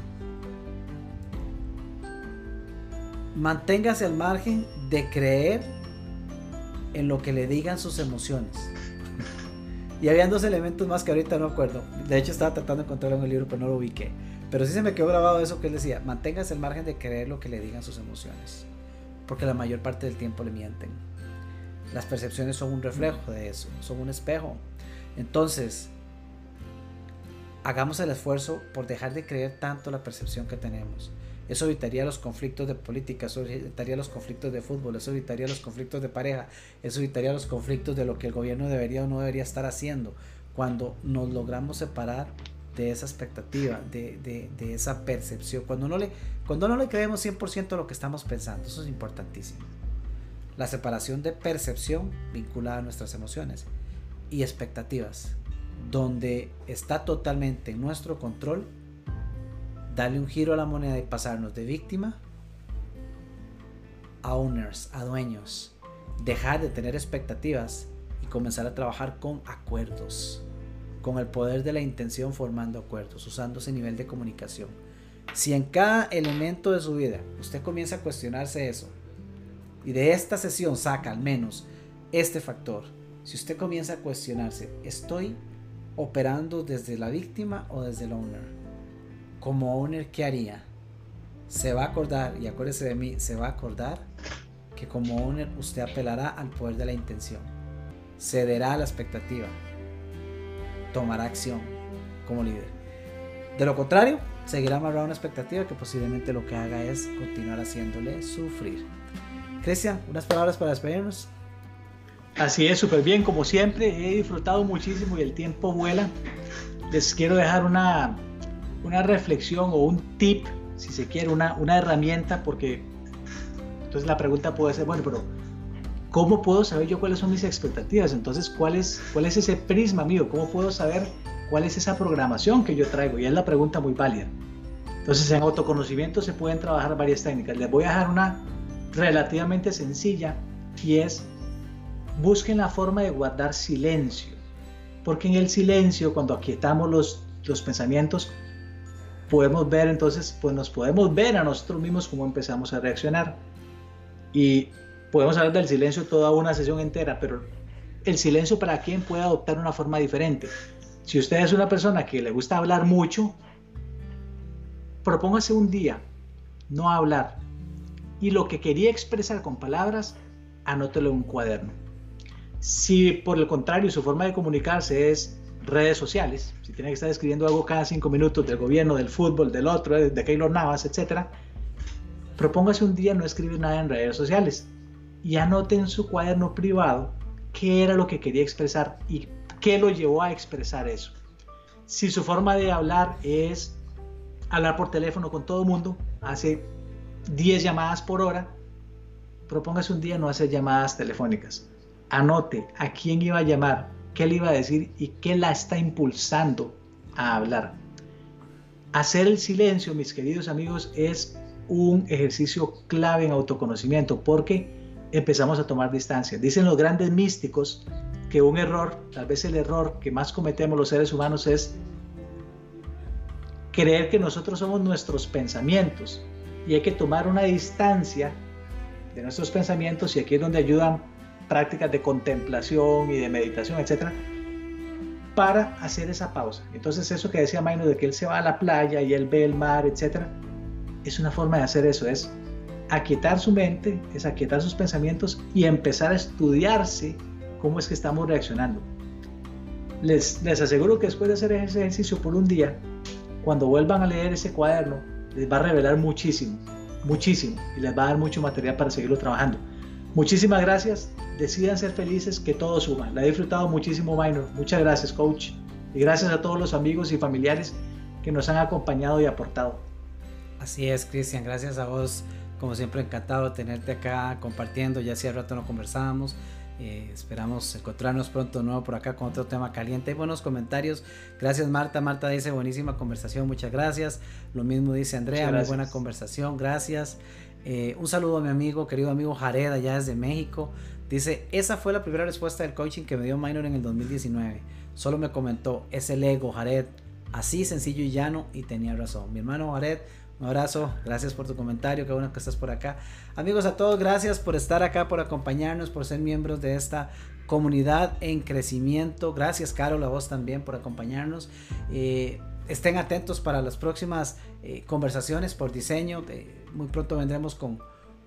manténgase al margen de creer en lo que le digan sus emociones. Y habían dos elementos más que ahorita no acuerdo. De hecho estaba tratando de encontrarlo en el libro, pero no lo ubiqué. Pero sí se me quedó grabado eso que él decía, manténgase al margen de creer lo que le digan sus emociones porque la mayor parte del tiempo le mienten. Las percepciones son un reflejo de eso, son un espejo. Entonces, hagamos el esfuerzo por dejar de creer tanto la percepción que tenemos. Eso evitaría los conflictos de política, eso evitaría los conflictos de fútbol, eso evitaría los conflictos de pareja, eso evitaría los conflictos de lo que el gobierno debería o no debería estar haciendo. Cuando nos logramos separar de esa expectativa, de, esa percepción, cuando no, le, cuando no le creemos 100% a lo que estamos pensando, eso es importantísimo. La separación de percepción vinculada a nuestras emociones y expectativas, donde está totalmente en nuestro control darle un giro a la moneda y pasarnos de víctima a owners, a dueños, dejar de tener expectativas y comenzar a trabajar con acuerdos con el poder de la intención formando acuerdos, usando ese nivel de comunicación. Si en cada elemento de su vida usted comienza a cuestionarse eso y de esta sesión saca al menos este factor, si usted comienza a cuestionarse, ¿estoy operando desde la víctima o desde el owner? Como owner, ¿qué haría? Se va a acordar, y acuérdese de mí, se va a acordar que como owner usted apelará al poder de la intención, cederá a la expectativa, tomará acción como líder. De lo contrario, seguirá amarrado a una expectativa que posiblemente lo que haga es continuar haciéndole sufrir. Cristian, unas palabras para despedirnos. Así es, súper bien, como siempre, he disfrutado muchísimo y el tiempo vuela. Les quiero dejar una, una reflexión o un tip, si se quiere, una, una herramienta, porque entonces la pregunta puede ser, bueno, pero ¿cómo puedo saber yo cuáles son mis expectativas? Entonces, ¿cuál es, cuál es ese prisma mío? ¿Cómo puedo saber cuál es esa programación que yo traigo? Y es la pregunta muy válida. Entonces, en autoconocimiento se pueden trabajar varias técnicas. Les voy a dejar una relativamente sencilla y es busquen la forma de guardar silencio. Porque en el silencio, cuando aquietamos los, los pensamientos, podemos ver entonces, pues nos podemos ver a nosotros mismos cómo empezamos a reaccionar. Y podemos hablar del silencio toda una sesión entera, pero el silencio para quien puede adoptar una forma diferente. Si usted es una persona que le gusta hablar mucho, propóngase un día no hablar. Y lo que quería expresar con palabras, anótelo en un cuaderno. Si por el contrario su forma de comunicarse es redes sociales, si tiene que estar escribiendo algo cada cinco minutos del gobierno, del fútbol, del otro, de Keylor Navas, etc., propóngase un día no escribir nada en redes sociales y anote en su cuaderno privado qué era lo que quería expresar y qué lo llevó a expresar eso. Si su forma de hablar es hablar por teléfono con todo el mundo, hace 10 llamadas por hora, propóngase un día no hacer llamadas telefónicas anote a quién iba a llamar, qué le iba a decir y qué la está impulsando a hablar. Hacer el silencio, mis queridos amigos, es un ejercicio clave en autoconocimiento porque empezamos a tomar distancia. Dicen los grandes místicos que un error, tal vez el error que más cometemos los seres humanos es creer que nosotros somos nuestros pensamientos y hay que tomar una distancia de nuestros pensamientos y aquí es donde ayudan prácticas de contemplación y de meditación, etcétera, para hacer esa pausa. Entonces, eso que decía Maino de que él se va a la playa y él ve el mar, etcétera, es una forma de hacer eso, es aquietar su mente, es aquietar sus pensamientos y empezar a estudiarse cómo es que estamos reaccionando. Les, les aseguro que después de hacer ese ejercicio por un día, cuando vuelvan a leer ese cuaderno, les va a revelar muchísimo, muchísimo, y les va a dar mucho material para seguirlo trabajando. Muchísimas gracias. Decidan ser felices, que todo suma. La he disfrutado muchísimo, Minor. Muchas gracias, coach. Y gracias a todos los amigos y familiares que nos han acompañado y aportado. Así es, Cristian. Gracias a vos. Como siempre, encantado de tenerte acá compartiendo. Ya hacía rato no conversábamos. Eh, esperamos encontrarnos pronto nuevo por acá con otro tema caliente. Hay buenos comentarios. Gracias Marta. Marta dice buenísima conversación. Muchas gracias. Lo mismo dice Andrea. Muy buena conversación. Gracias. Eh, un saludo a mi amigo, querido amigo Jared, allá desde México. Dice, esa fue la primera respuesta del coaching que me dio Minor en el 2019. Solo me comentó, es el ego, Jared. Así sencillo y llano y tenía razón. Mi hermano Jared, un abrazo, gracias por tu comentario, qué bueno que estás por acá. Amigos a todos, gracias por estar acá, por acompañarnos, por ser miembros de esta comunidad en crecimiento. Gracias, Carol, a vos también por acompañarnos. Eh, estén atentos para las próximas eh, conversaciones por diseño. muy pronto vendremos con,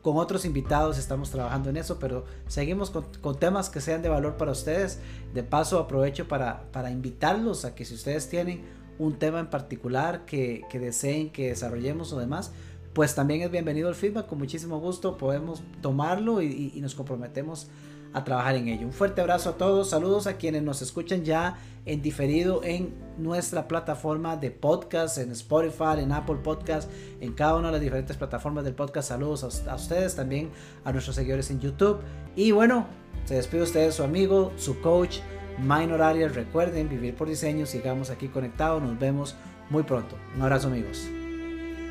con otros invitados, estamos trabajando en eso, pero seguimos con, temas que sean de valor para ustedes. De paso, aprovecho para, para invitarlos a que si ustedes tienen un tema en particular que, que deseen que desarrollemos o demás, pues también es bienvenido el feedback, con muchísimo gusto podemos tomarlo y, nos comprometemos a trabajar en ello. Un fuerte abrazo a todos, saludos a quienes nos escuchan ya en diferido en nuestra plataforma de podcast, en Spotify, en Apple Podcast, en cada una de las diferentes plataformas del podcast. Saludos a, ustedes también, a nuestros seguidores en YouTube. Y bueno, se despide ustedes su amigo, su coach, Minor Arias. Recuerden vivir por diseño, sigamos aquí conectados, nos vemos muy pronto. Un abrazo amigos.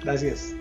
Gracias.